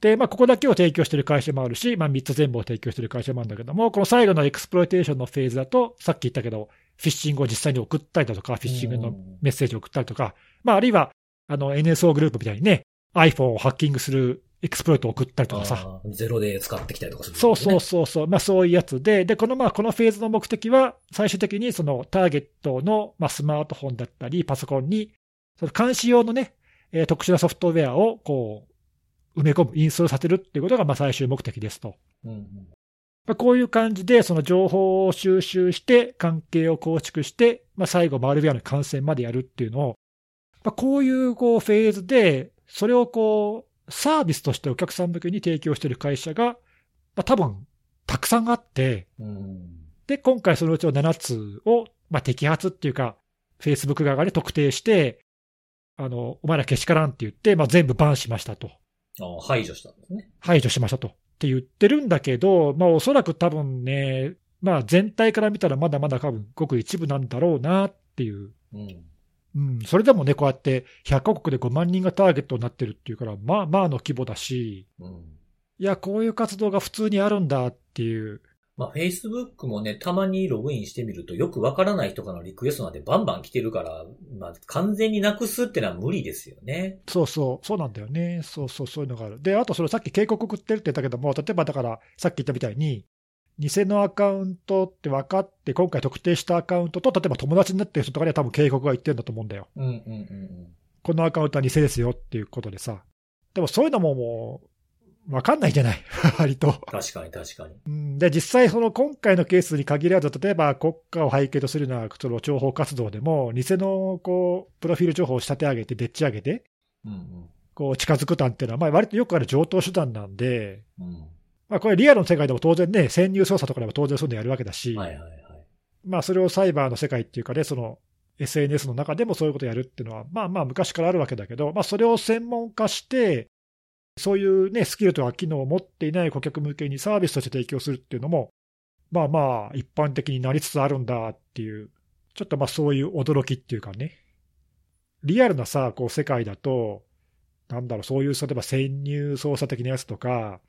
で、まあ、ここだけを提供している会社もあるし、まあ、3つ全部を提供している会社もあるんだけども、この最後の exploitation のフェーズだと、さっき言ったけど、フィッシングを実際に送ったりだとか、フィッシングのメッセージを送ったりとか、まあ、あるいは、あの、NSO グループみたいにね、iPhone をハッキングするエクスプロイトを送ったりとかさ、ゼロで使ってきたりとかする、そうそうそうそう、まあそういうやつで、で、このまあこのフェーズの目的は、最終的にそのターゲットのまあスマートフォンだったり、パソコンに、その監視用のね、えー特殊なソフトウェアをこう、埋め込む、インストールさせるっていうことがまあ最終目的ですと。うんうん。まあ、こういう感じで、その情報を収集して、関係を構築して、まあ、最後、マルウェアの感染までやるっていうのを、まあ、こういうこうフェーズで、それをこう、サービスとしてお客さん向けに提供している会社が、まあ、多分、たくさんあって、うん。で、今回そのうちの7つを、まあ、摘発っていうか、Facebook 側がね、特定して、あの、お前らけしからんって言って、まあ、全部バンしましたと。排除したんですね。排除しましたと。って言ってるんだけど、まあおそらく多分ね、まあ全体から見たらまだまだ多分ごく一部なんだろうなっていう。うん。うん、それでもね、こうやって100カ国で5万人がターゲットになってるっていうから、まあまあの規模だし、うん。いや、こういう活動が普通にあるんだっていう。まあ、Facebook もね、たまにログインしてみると、よくわからない人からのリクエストなんてバンバン来てるから、まあ、完全になくすってのは無理ですよね。そうそう、そうなんだよね。そうそう、そういうのがある。で、あとそれさっき警告送ってるって言ったけども、例えばだから、さっき言ったみたいに、偽のアカウントって分かって、今回特定したアカウントと、例えば友達になってる人とかには多分警告が言ってるんだと思うんだよ。うんうんうんこのアカウントは偽ですよっていうことでさ。でもそういうのももう、わかんないじゃない。割と。うん。確かに確かに。うんで、実際その今回のケースに限らず、例えば国家を背景とするようなその情報活動でも、偽のこう、プロフィール情報を仕立て上げて、でっち上げて、うんこう近づくなんていうのは、まあ割とよくある上等手段なんで、うん。うん。まあこれリアルの世界でも当然ね、潜入捜査とかでも当然そういうのやるわけだし、はいはいはい。まあそれをサイバーの世界っていうかね、その SNS の中でもそういうことをやるっていうのは、まあまあ昔からあるわけだけど、まあそれを専門化して、そういうね、スキルとか機能を持っていない顧客向けにサービスとして提供するっていうのも、まあまあ一般的になりつつあるんだっていう、ちょっとまあそういう驚きっていうかね、リアルなさ、こう世界だと、なんだろう、そういう、例えば潜入操作的なやつとか、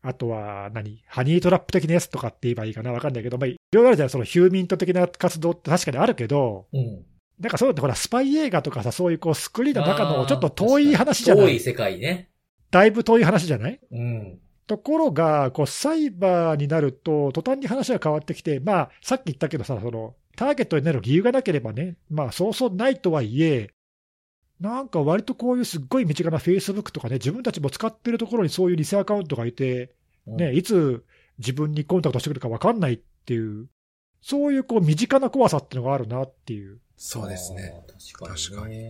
あとは何、ハニートラップ的なやつとかって言えばいいかな、わかんないけど、まあ、いろいろあるじゃん、そのヒューミント的な活動って確かにあるけど、うん、なんかそういうのってほら、スパイ映画とかさ、そういうこうスクリーンの中のちょっと遠い話じゃない？遠い世界ね。だいぶ遠い話じゃない？うん。ところが、こう、サイバーになると、途端に話が変わってきて、まあ、さっき言ったけどさ、その、ターゲットになる理由がなければね、まあ、そうそうないとはいえ、なんか割とこういうすっごい身近なフェイスブックとかね、自分たちも使ってるところにそういう偽アカウントがいて、ね、いつ自分にコンタクトしてくるか分かんないっていう、そういうこう身近な怖さっていうのがあるなっていう。そうですね。確かに、ね、確かに。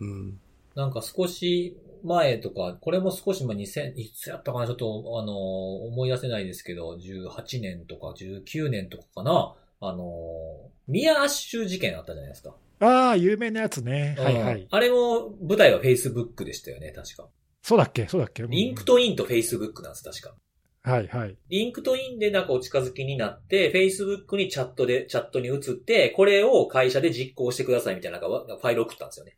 うん。なんか少し前とか、これも少し、まあ、2000、いつやったかなちょっと、あの、思い出せないですけど、18年とか19年とかかなあの、ミア・アッシュ事件あったじゃないですか。ああ、有名なやつね。はいはい。あれも、舞台は Facebook でしたよね、確か。そうだっけ？そうだっけ？ LinkedIn と Facebook なんです、確か。はいはい。 LinkedIn でなんかお近づきになって、Facebook にチャットで、チャットに移って、これを会社で実行してくださいみたいなファイルを送ったんですよね。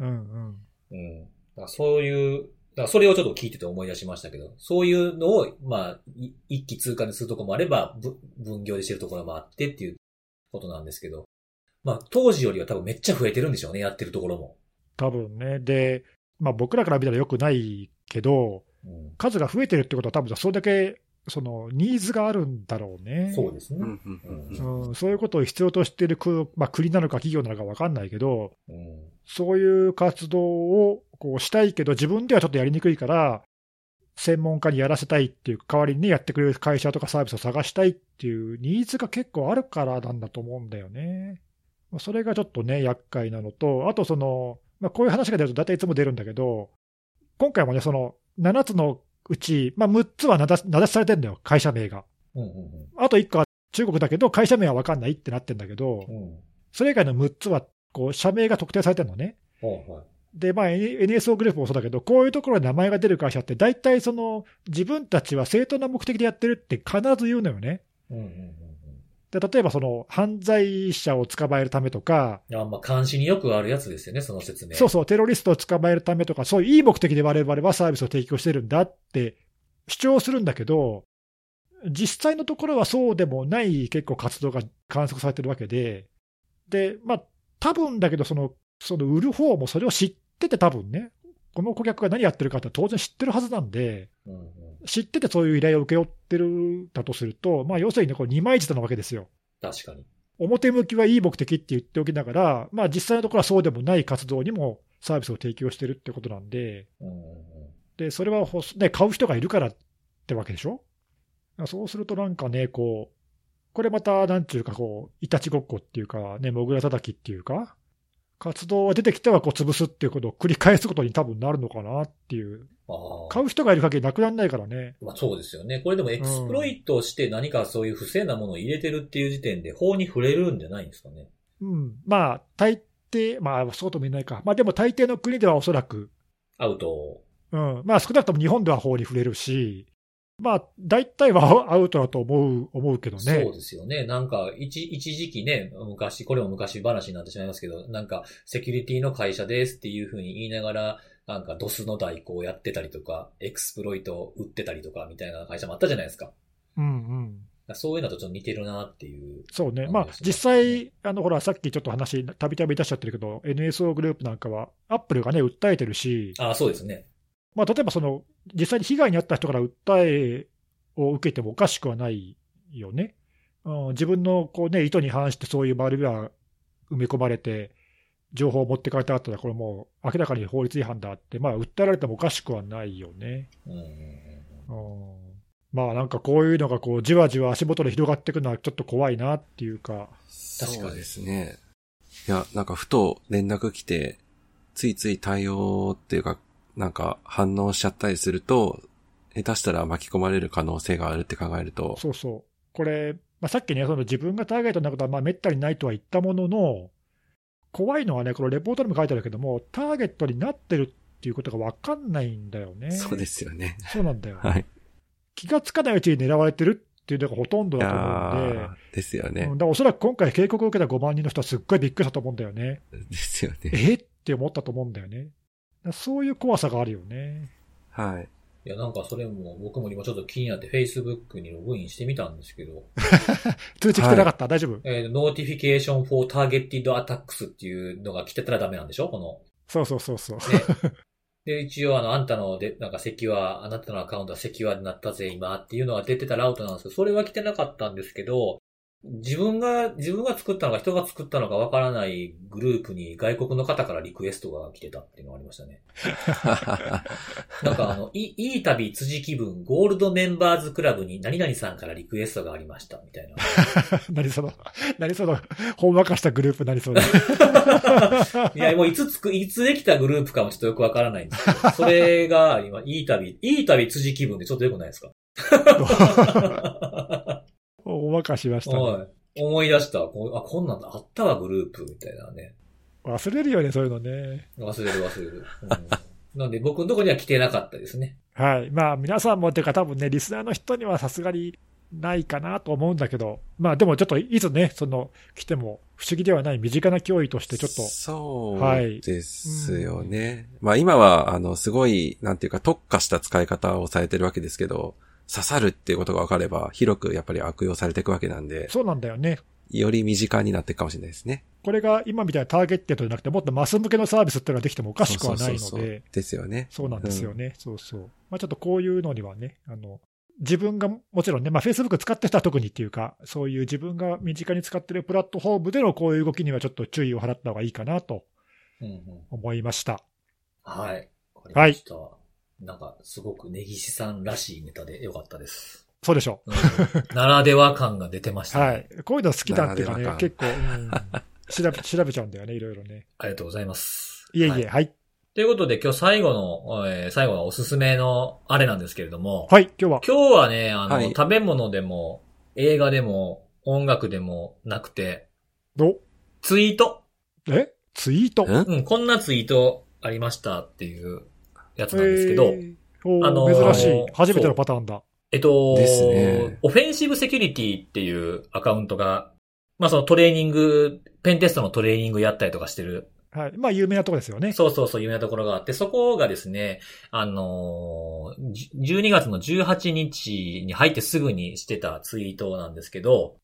うんうん。うん。だそういう、だそれをちょっと聞いてて思い出しましたけど、そういうのを、まあ、一気通貫にするところもあれば、分業でしてるところもあってっていうことなんですけど、まあ、当時よりは多分めっちゃ増えてるんでしょうね、やってるところも。多分ね。で、まあ僕らから見たらよくないけど、うん、数が増えてるってことは多分それだけ、その、ニーズがあるんだろうね。そうですね。うん、そういうことを必要としている、まあ、国なのか企業なのか分かんないけど、うん、そういう活動をこうしたいけど、自分ではちょっとやりにくいから、専門家にやらせたいっていう、代わりにやってくれる会社とかサービスを探したいっていうニーズが結構あるからなんだと思うんだよね。それがちょっとね、厄介なのと、あとその、まあ、こういう話が出ると大体いつも出るんだけど、今回もね、その7つのうち、まあ、6つは名指しされてるんだよ、会社名が。うんうんうん、あと1個は中国だけど、会社名は分かんないってなってるんだけど、うん、それ以外の6つは、こう、社名が特定されてるのね。はいはいで、まあ、NSO グループもそうだけど、こういうところで名前が出る会社って、大体その、自分たちは正当な目的でやってるって必ず言うのよね。うんうんうんで、例えばその、犯罪者を捕まえるためとか。あまあ、監視によくあるやつですよね、その説明。そうそう、テロリストを捕まえるためとか、そういういい目的で我々はサービスを提供してるんだって主張するんだけど、実際のところはそうでもない結構活動が観測されてるわけで、で、まあ、多分だけど、その、その売る方もそれを知ってて多分ね、この顧客が何やってるかって当然知ってるはずなんで、知っててそういう依頼を請け負ってるだとすると、まあ、要するにね、これ二枚舌なわけですよ。確かに。表向きはいい目的って言っておきながら、まあ、実際のところはそうでもない活動にもサービスを提供してるってことなんで、でそれは、ね、買う人がいるからってわけでしょ？そうするとなんかね、こう、これまた、なんていうか、こう、いたちごっこっていうか、ね、もぐら叩きっていうか、活動が出てきてはこう潰すっていうことを繰り返すことに多分なるのかなっていう。買う人がいる限りなくならないからね。まあそうですよね。これでもエクスプロイトして何かそういう不正なものを入れてるっていう時点で法に触れるんじゃないんですかね。うん。まあ、大抵、まあそうとも言えないか。まあでも大抵の国ではおそらく。アウト。うん。まあ少なくとも日本では法に触れるし、まあ、大体はアウトだと思う、思うけどね。そうですよね。なんか、一、一時期ね、昔、これも昔話になってしまいますけど、なんか、セキュリティの会社ですっていうふうに言いながら、なんか、ドスの代行をやってたりとか、エクスプロイトを売ってたりとか、みたいな会社もあったじゃないですか。うんうん。そういうのとちょっと似てるなっていう、そうね。まあ、実際、あの、ほら、さっきちょっと話、たびたび出しちゃってるけど、NSO グループなんかは、アップルがね、訴えてるし。ああ、そうですね。まあ、例えばその、実際に被害に遭った人から訴えを受けてもおかしくはないよね。うん、自分のこう、ね、意図に反してそういうマルウェア埋め込まれて、情報を持ってかれたったら、これもう明らかに法律違反だって、まあ、訴えられてもおかしくはないよね。うん、まあなんかこういうのがこうじわじわ足元で広がっていくのはちょっと怖いなっていうか。確かですね。いや、なんかふと連絡来て、ついつい対応っていうか、なんか反応しちゃったりすると、下手したら巻き込まれる可能性があるって考えると。そうそう。これ、まあ、さっきね、その自分がターゲットなことはまあめったにないとは言ったものの、怖いのはね、このレポートにも書いてあるけども、ターゲットになってるっていうことが分かんないんだよね。そうですよね。そうなんだよ。はい。気がつかないうちに狙われてるっていうのがほとんどいだと思うんで、ですよねうん。だからおそらく今回警告を受けた5万人の人はすっごいびっくりしたと思うんだよね。ですよね。えって思ったと思うんだよね。そういう怖さがあるよね。はい。いや、なんかそれも僕も今ちょっと気になって Facebook にログインしてみたんですけど、通知来てなかった、大丈夫？えー、Notification for Targeted Attacks っていうのが来てたらダメなんでしょ？この。そうそうそうそう。ね。で、一応あの、あんたので、なんかセキュア、あなたのアカウントはセキュアになったぜ、今っていうのが出てたラウトなんですけど、それは来てなかったんですけど、自分が、自分が作ったのか人が作ったのかわからないグループに外国の方からリクエストが来てたっていうのがありましたね。なんかあの、いいい旅辻気分、ゴールドメンバーズクラブに何々さんからリクエストがありました、みたいな。何その、何その、ほんわかしたグループ何それ。いや、もういつつく、いつできたグループかもちょっとよくわからないんですけど、それが今、いい旅、いい旅辻気分でちょっとよくないですか？ほんわかしましたね。はい。思い出した。こうあ、こんなんあったわ、グループ、みたいなね。忘れるよね、そういうのね。忘れる忘れる。うん、なんで、僕のとこには来てなかったですね。はい。まあ、皆さんもっていうか、多分ね、リスナーの人にはさすがにないかなと思うんだけど、まあ、でもちょっといつね、その、来ても不思議ではない身近な脅威として、ちょっと、そうですよね。まあ今は、あの、すごい、なんていうか特化した使い方をされてるわけですけど、刺さるっていうことが分かれば、広くやっぱり悪用されていくわけなんで、そうなんだよね。より身近になっていくかもしれないですね。これが今みたいなターゲットじゃなくて、もっとマス向けのサービスっていうのができてもおかしくはないのそうそうそうそうで、ですよね。そうなんですよね。そうそう。まあちょっとこういうのにはね、あの、自分がもちろんね、まあ Facebook 使ってる人は特にっていうか、そういう自分が身近に使ってるプラットフォームでのこういう動きにはちょっと注意を払った方がいいかなとうんうん。思いました。はい。わかりました。なんか、すごく根岸さんらしいネタでよかったです。そうでしょうん、ならでは感が出てましう。たね。はい。こういうの好きだっていうかね、結構、うん、調べ、調べちゃうんだよね、いろいろね。ありがとうございます。いえいえ、ははい。ということで、今日最後の、えー最後のおすすめのあれなんですけれども、はい、今日は。今日はね、あの、はい食べ物でも、映画でも、音楽でもなくて、お、ツイート。え？ツイート？んうん、こんなツイートありましたっていうやつなんですけど、あのー珍しい。初めてのパターンだ。えっと、ですねオフェンシブセキュリティっていうアカウントが、まあそのトレーニング、ペンテストのトレーニングやったりとかしてるはい。まあ、有名なとこですよね。そうそうそう、有名なところがあって、そこがですね、あのー、じ12月の18日に入ってすぐにしてたツイートなんですけど、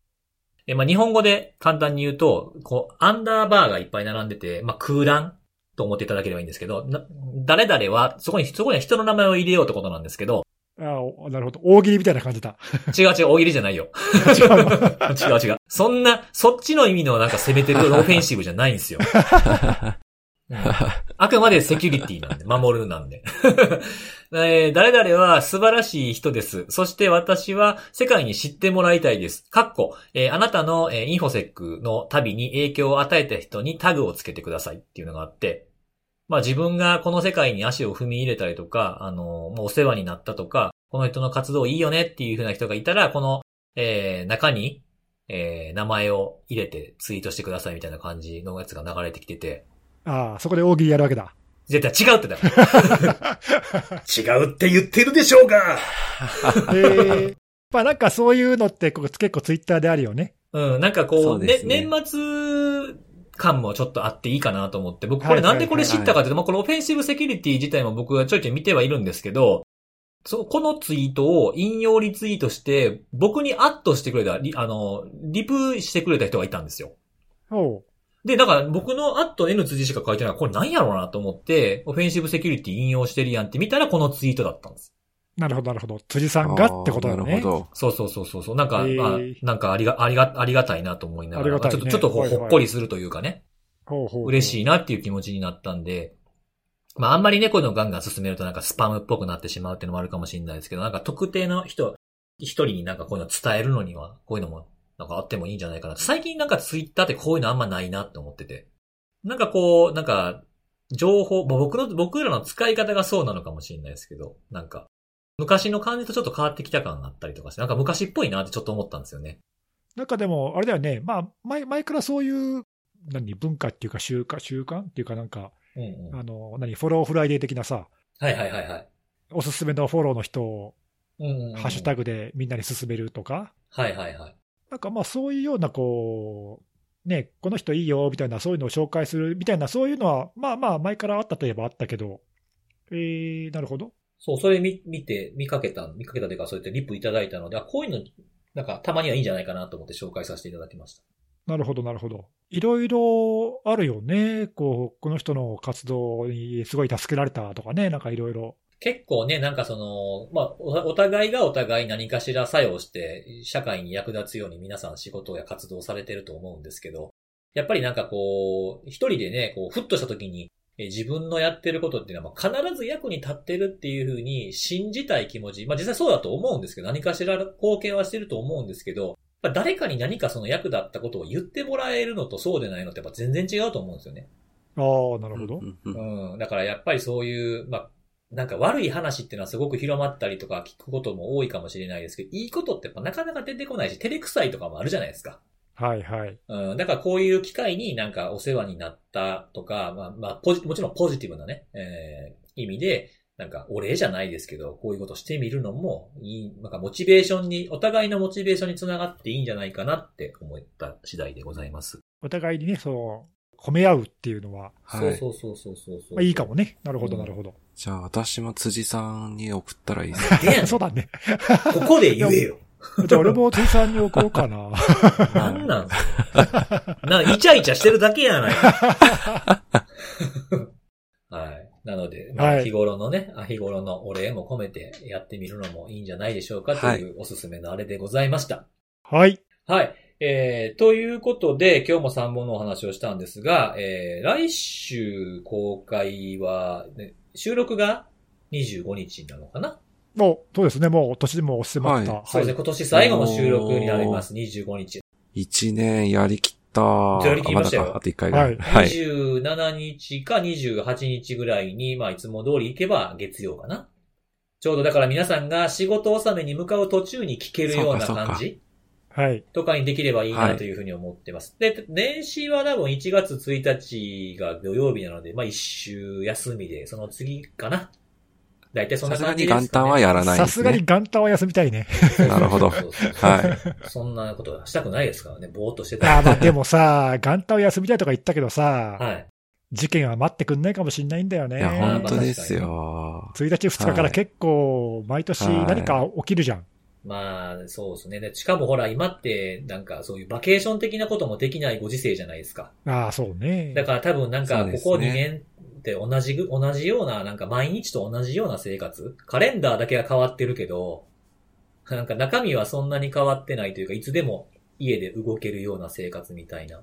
えまあ、日本語で簡単に言うと、こう、アンダーバーがいっぱい並んでて、まあ、空欄と思っていただければいいんですけど、な誰々は、そこに、そこには人の名前を入れようってことなんですけど、あおなるほど。大喜利みたいな感じだ。違う違う、大喜利じゃないよ。違うの？違う違う。そんな、そっちの意味のなんか攻めてるオフェンシブじゃないんですよ。うんあくまでセキュリティなんで、守るなんで。えー誰々は素晴らしい人です。そして私は世界に知ってもらいたいです。かっこ、えーあなたの、えーインフォセックの旅に影響を与えた人にタグをつけてくださいっていうのがあって、まあ自分がこの世界に足を踏み入れたりとか、あの、もうお世話になったとか、この人の活動いいよねっていう風な人がいたら、この、えー中に、えー名前を入れてツイートしてくださいみたいな感じのやつが流れてきてて、ああ、そこで大喜利やるわけだ。絶対違うってだ。違うって言ってるでしょうがええまあなんかそういうのって結構ツイッターであるよね。うん、なんかこう、そうねね年末感もちょっとあっていいかなと思って、僕これなんでこれ知ったかというと、まあこのオフェンシブセキュリティ自体も僕はちょいちょい見てはいるんですけど、そう、このツイートを引用リツイートして、僕にアットしてくれた、リあの、リプしてくれた人がいたんですよ。おうで、だから僕のアット N 辻しか書いてないこれ何やろうなと思って、オフェンシブセキュリティ引用してるやんって見たらこのツイートだったんです。なるほど、なるほど。辻さんがってことだよねなる。ほど。そうそうそうそうそう。なんか、へーまあ、なんかありが、ありが、ありがたいなと思いながら、ありがたいねちょっと、ちょっとこうはいはいほっこりするというかね、ほうほうほう嬉しいなっていう気持ちになったんで、まああんまりね、こういうのをガンガン進めるとなんかスパムっぽくなってしまうっていうのもあるかもしれないですけど、なんか特定の人、一人になんかこういうのを伝えるのには、こういうのもなんかあってもいいんじゃないかな。最近なんかツイッターってこういうのあんまないなって思ってて。なんかこう、なんか、情報、まあ僕の、僕らの使い方がそうなのかもしれないですけど、なんか、昔の感じとちょっと変わってきた感があったりとかして、なんか昔っぽいなってちょっと思ったんですよね。なんかでも、あれだよね、まあ前、前からそういう、何、文化っていうか習慣、習慣っていうかなんか、うんうん。あの、何、 Follow Friday 的なさ、はいはいはいはい。おすすめのフォローの人をハッシュタグでみんなに勧めるとか、はいはいはい。なんかまあそういうようなこう、ね、この人いいよみたいな、そういうのを紹介するみたいな、そういうのは、まあまあ前からあったといえばあったけど、えー、なるほど。そう、それ見、見て、見かけた、見かけたというか、そうやってリプいただいたので、あこういうの、なんか、たまにはいいんじゃないかなと思って紹介させていただきました。なるほど、なるほど。いろいろあるよね。こう、この人の活動にすごい助けられたとかね、なんかいろいろ。結構ね、なんかその、まあ、おお互いがお互い何かしら作用して、社会に役立つように皆さん仕事や活動されてると思うんですけど、やっぱりなんかこう、一人でね、こう、ふっとした時に、え自分のやってることっていうのは、まあ必ず役に立ってるっていうふうに信じたい気持ち、まあ実際そうだと思うんですけど、何かしら貢献はしてると思うんですけど、まあ誰かに何かその役立ったことを言ってもらえるのとそうでないのってやっぱ全然違うと思うんですよね。ああ、なるほど。うん。だからやっぱりそういう、まあ、なんか悪い話っていうのはすごく広まったりとか聞くことも多いかもしれないですけど、いいことってなかなか出てこないし、照れくさいとかもあるじゃないですか。はいはい。うん。だからこういう機会になんかお世話になったとか、まあ、まあ、ポジもちろんポジティブなね、えー、意味で、なんかお礼じゃないですけど、こういうことしてみるのもいい、なんかモチベーションに、お互いのモチベーションにつながっていいんじゃないかなって思った次第でございます。お互いにね、そう、褒め合うっていうのは、はい。そうそうそうそうそう。まあ、いいかもね。なるほど、うんなるほど。じゃあ私も辻さんに送ったらいいですかそうだね。ここで言えよ。じゃあ俺も辻さんに送ろうかな。なんなんなんイチャイチャしてるだけやない。はい。なので、まあ、はい日頃のね、あ日頃のお礼も込めてやってみるのもいいんじゃないでしょうかというおすすめのあれでございました。はい。はい。えー、ということで、今日も3本のお話をしたんですが、えー、来週公開は、ね、収録が25日なのかな、もう、そうですね。もう、年でも押してました。はいそうですね、今年最後の収録になります、25日。一年やりきった。やりきりましたよあと一回ぐらい。ははい。27日か28日ぐらいに、まあ、いつも通り行けば月曜かな？ちょうどだから皆さんが仕事納めに向かう途中に聞けるようなそうかそうか感じ？はい。とかにできればいいはないというふうに思ってます。で、年始は多分1月1日が土曜日なので、まあ一週休みで、その次かな。大体そんなさすがに感じですか、ね。元旦はやらないさです。がに元旦は休みたいね。なるほどはい。そんなことはしたくないですからね。ぼーっとしてたあーまあでもさ、元旦は休みたいとか言ったけどさ、はい。事件は待ってくんないかもしんないんだよね。いや、ほん本当ですよ。1日2日から結構、毎年何か起きるじゃん。まあ、そうですね。で、しかもほら、今って、なんかそういうバケーション的なこともできないご時世じゃないですか。ああ、そうね。だから多分なんか、ここ2年って同じぐ、同じような、なんか毎日と同じような生活カレンダーだけが変わってるけど、なんか中身はそんなに変わってないというか、いつでも家で動けるような生活みたいな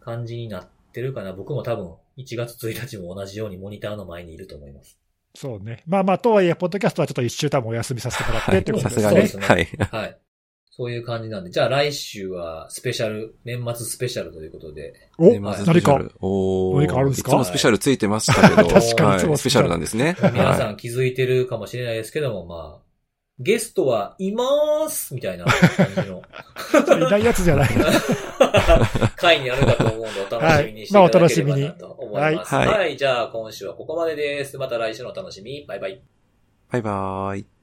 感じになってるかな。僕も多分1月1日も同じようにモニターの前にいると思います。そうね。まあまあ、とはいえ、ポッドキャストはちょっと一週多分お休みさせてもらってってことですね。さすがすはい。はい。そういう感じなんで、じゃあ来週はスペシャル、年末スペシャルということで、お年末ス何かペシャル。おー何かあるんですか？いつもスペシャルついてましたけど。確かにいつもはいスペシャルなんですね。皆さはん気づいてるかもしれないですけども、まあ、ゲストはいまーすみたいな感じのいないやつじゃない。回になるかと思うんで、お楽しみにしていただければなと思います。はいはい。じゃあ今週はここまでです。また来週のお楽しみ。バイバイ。バイバーイ。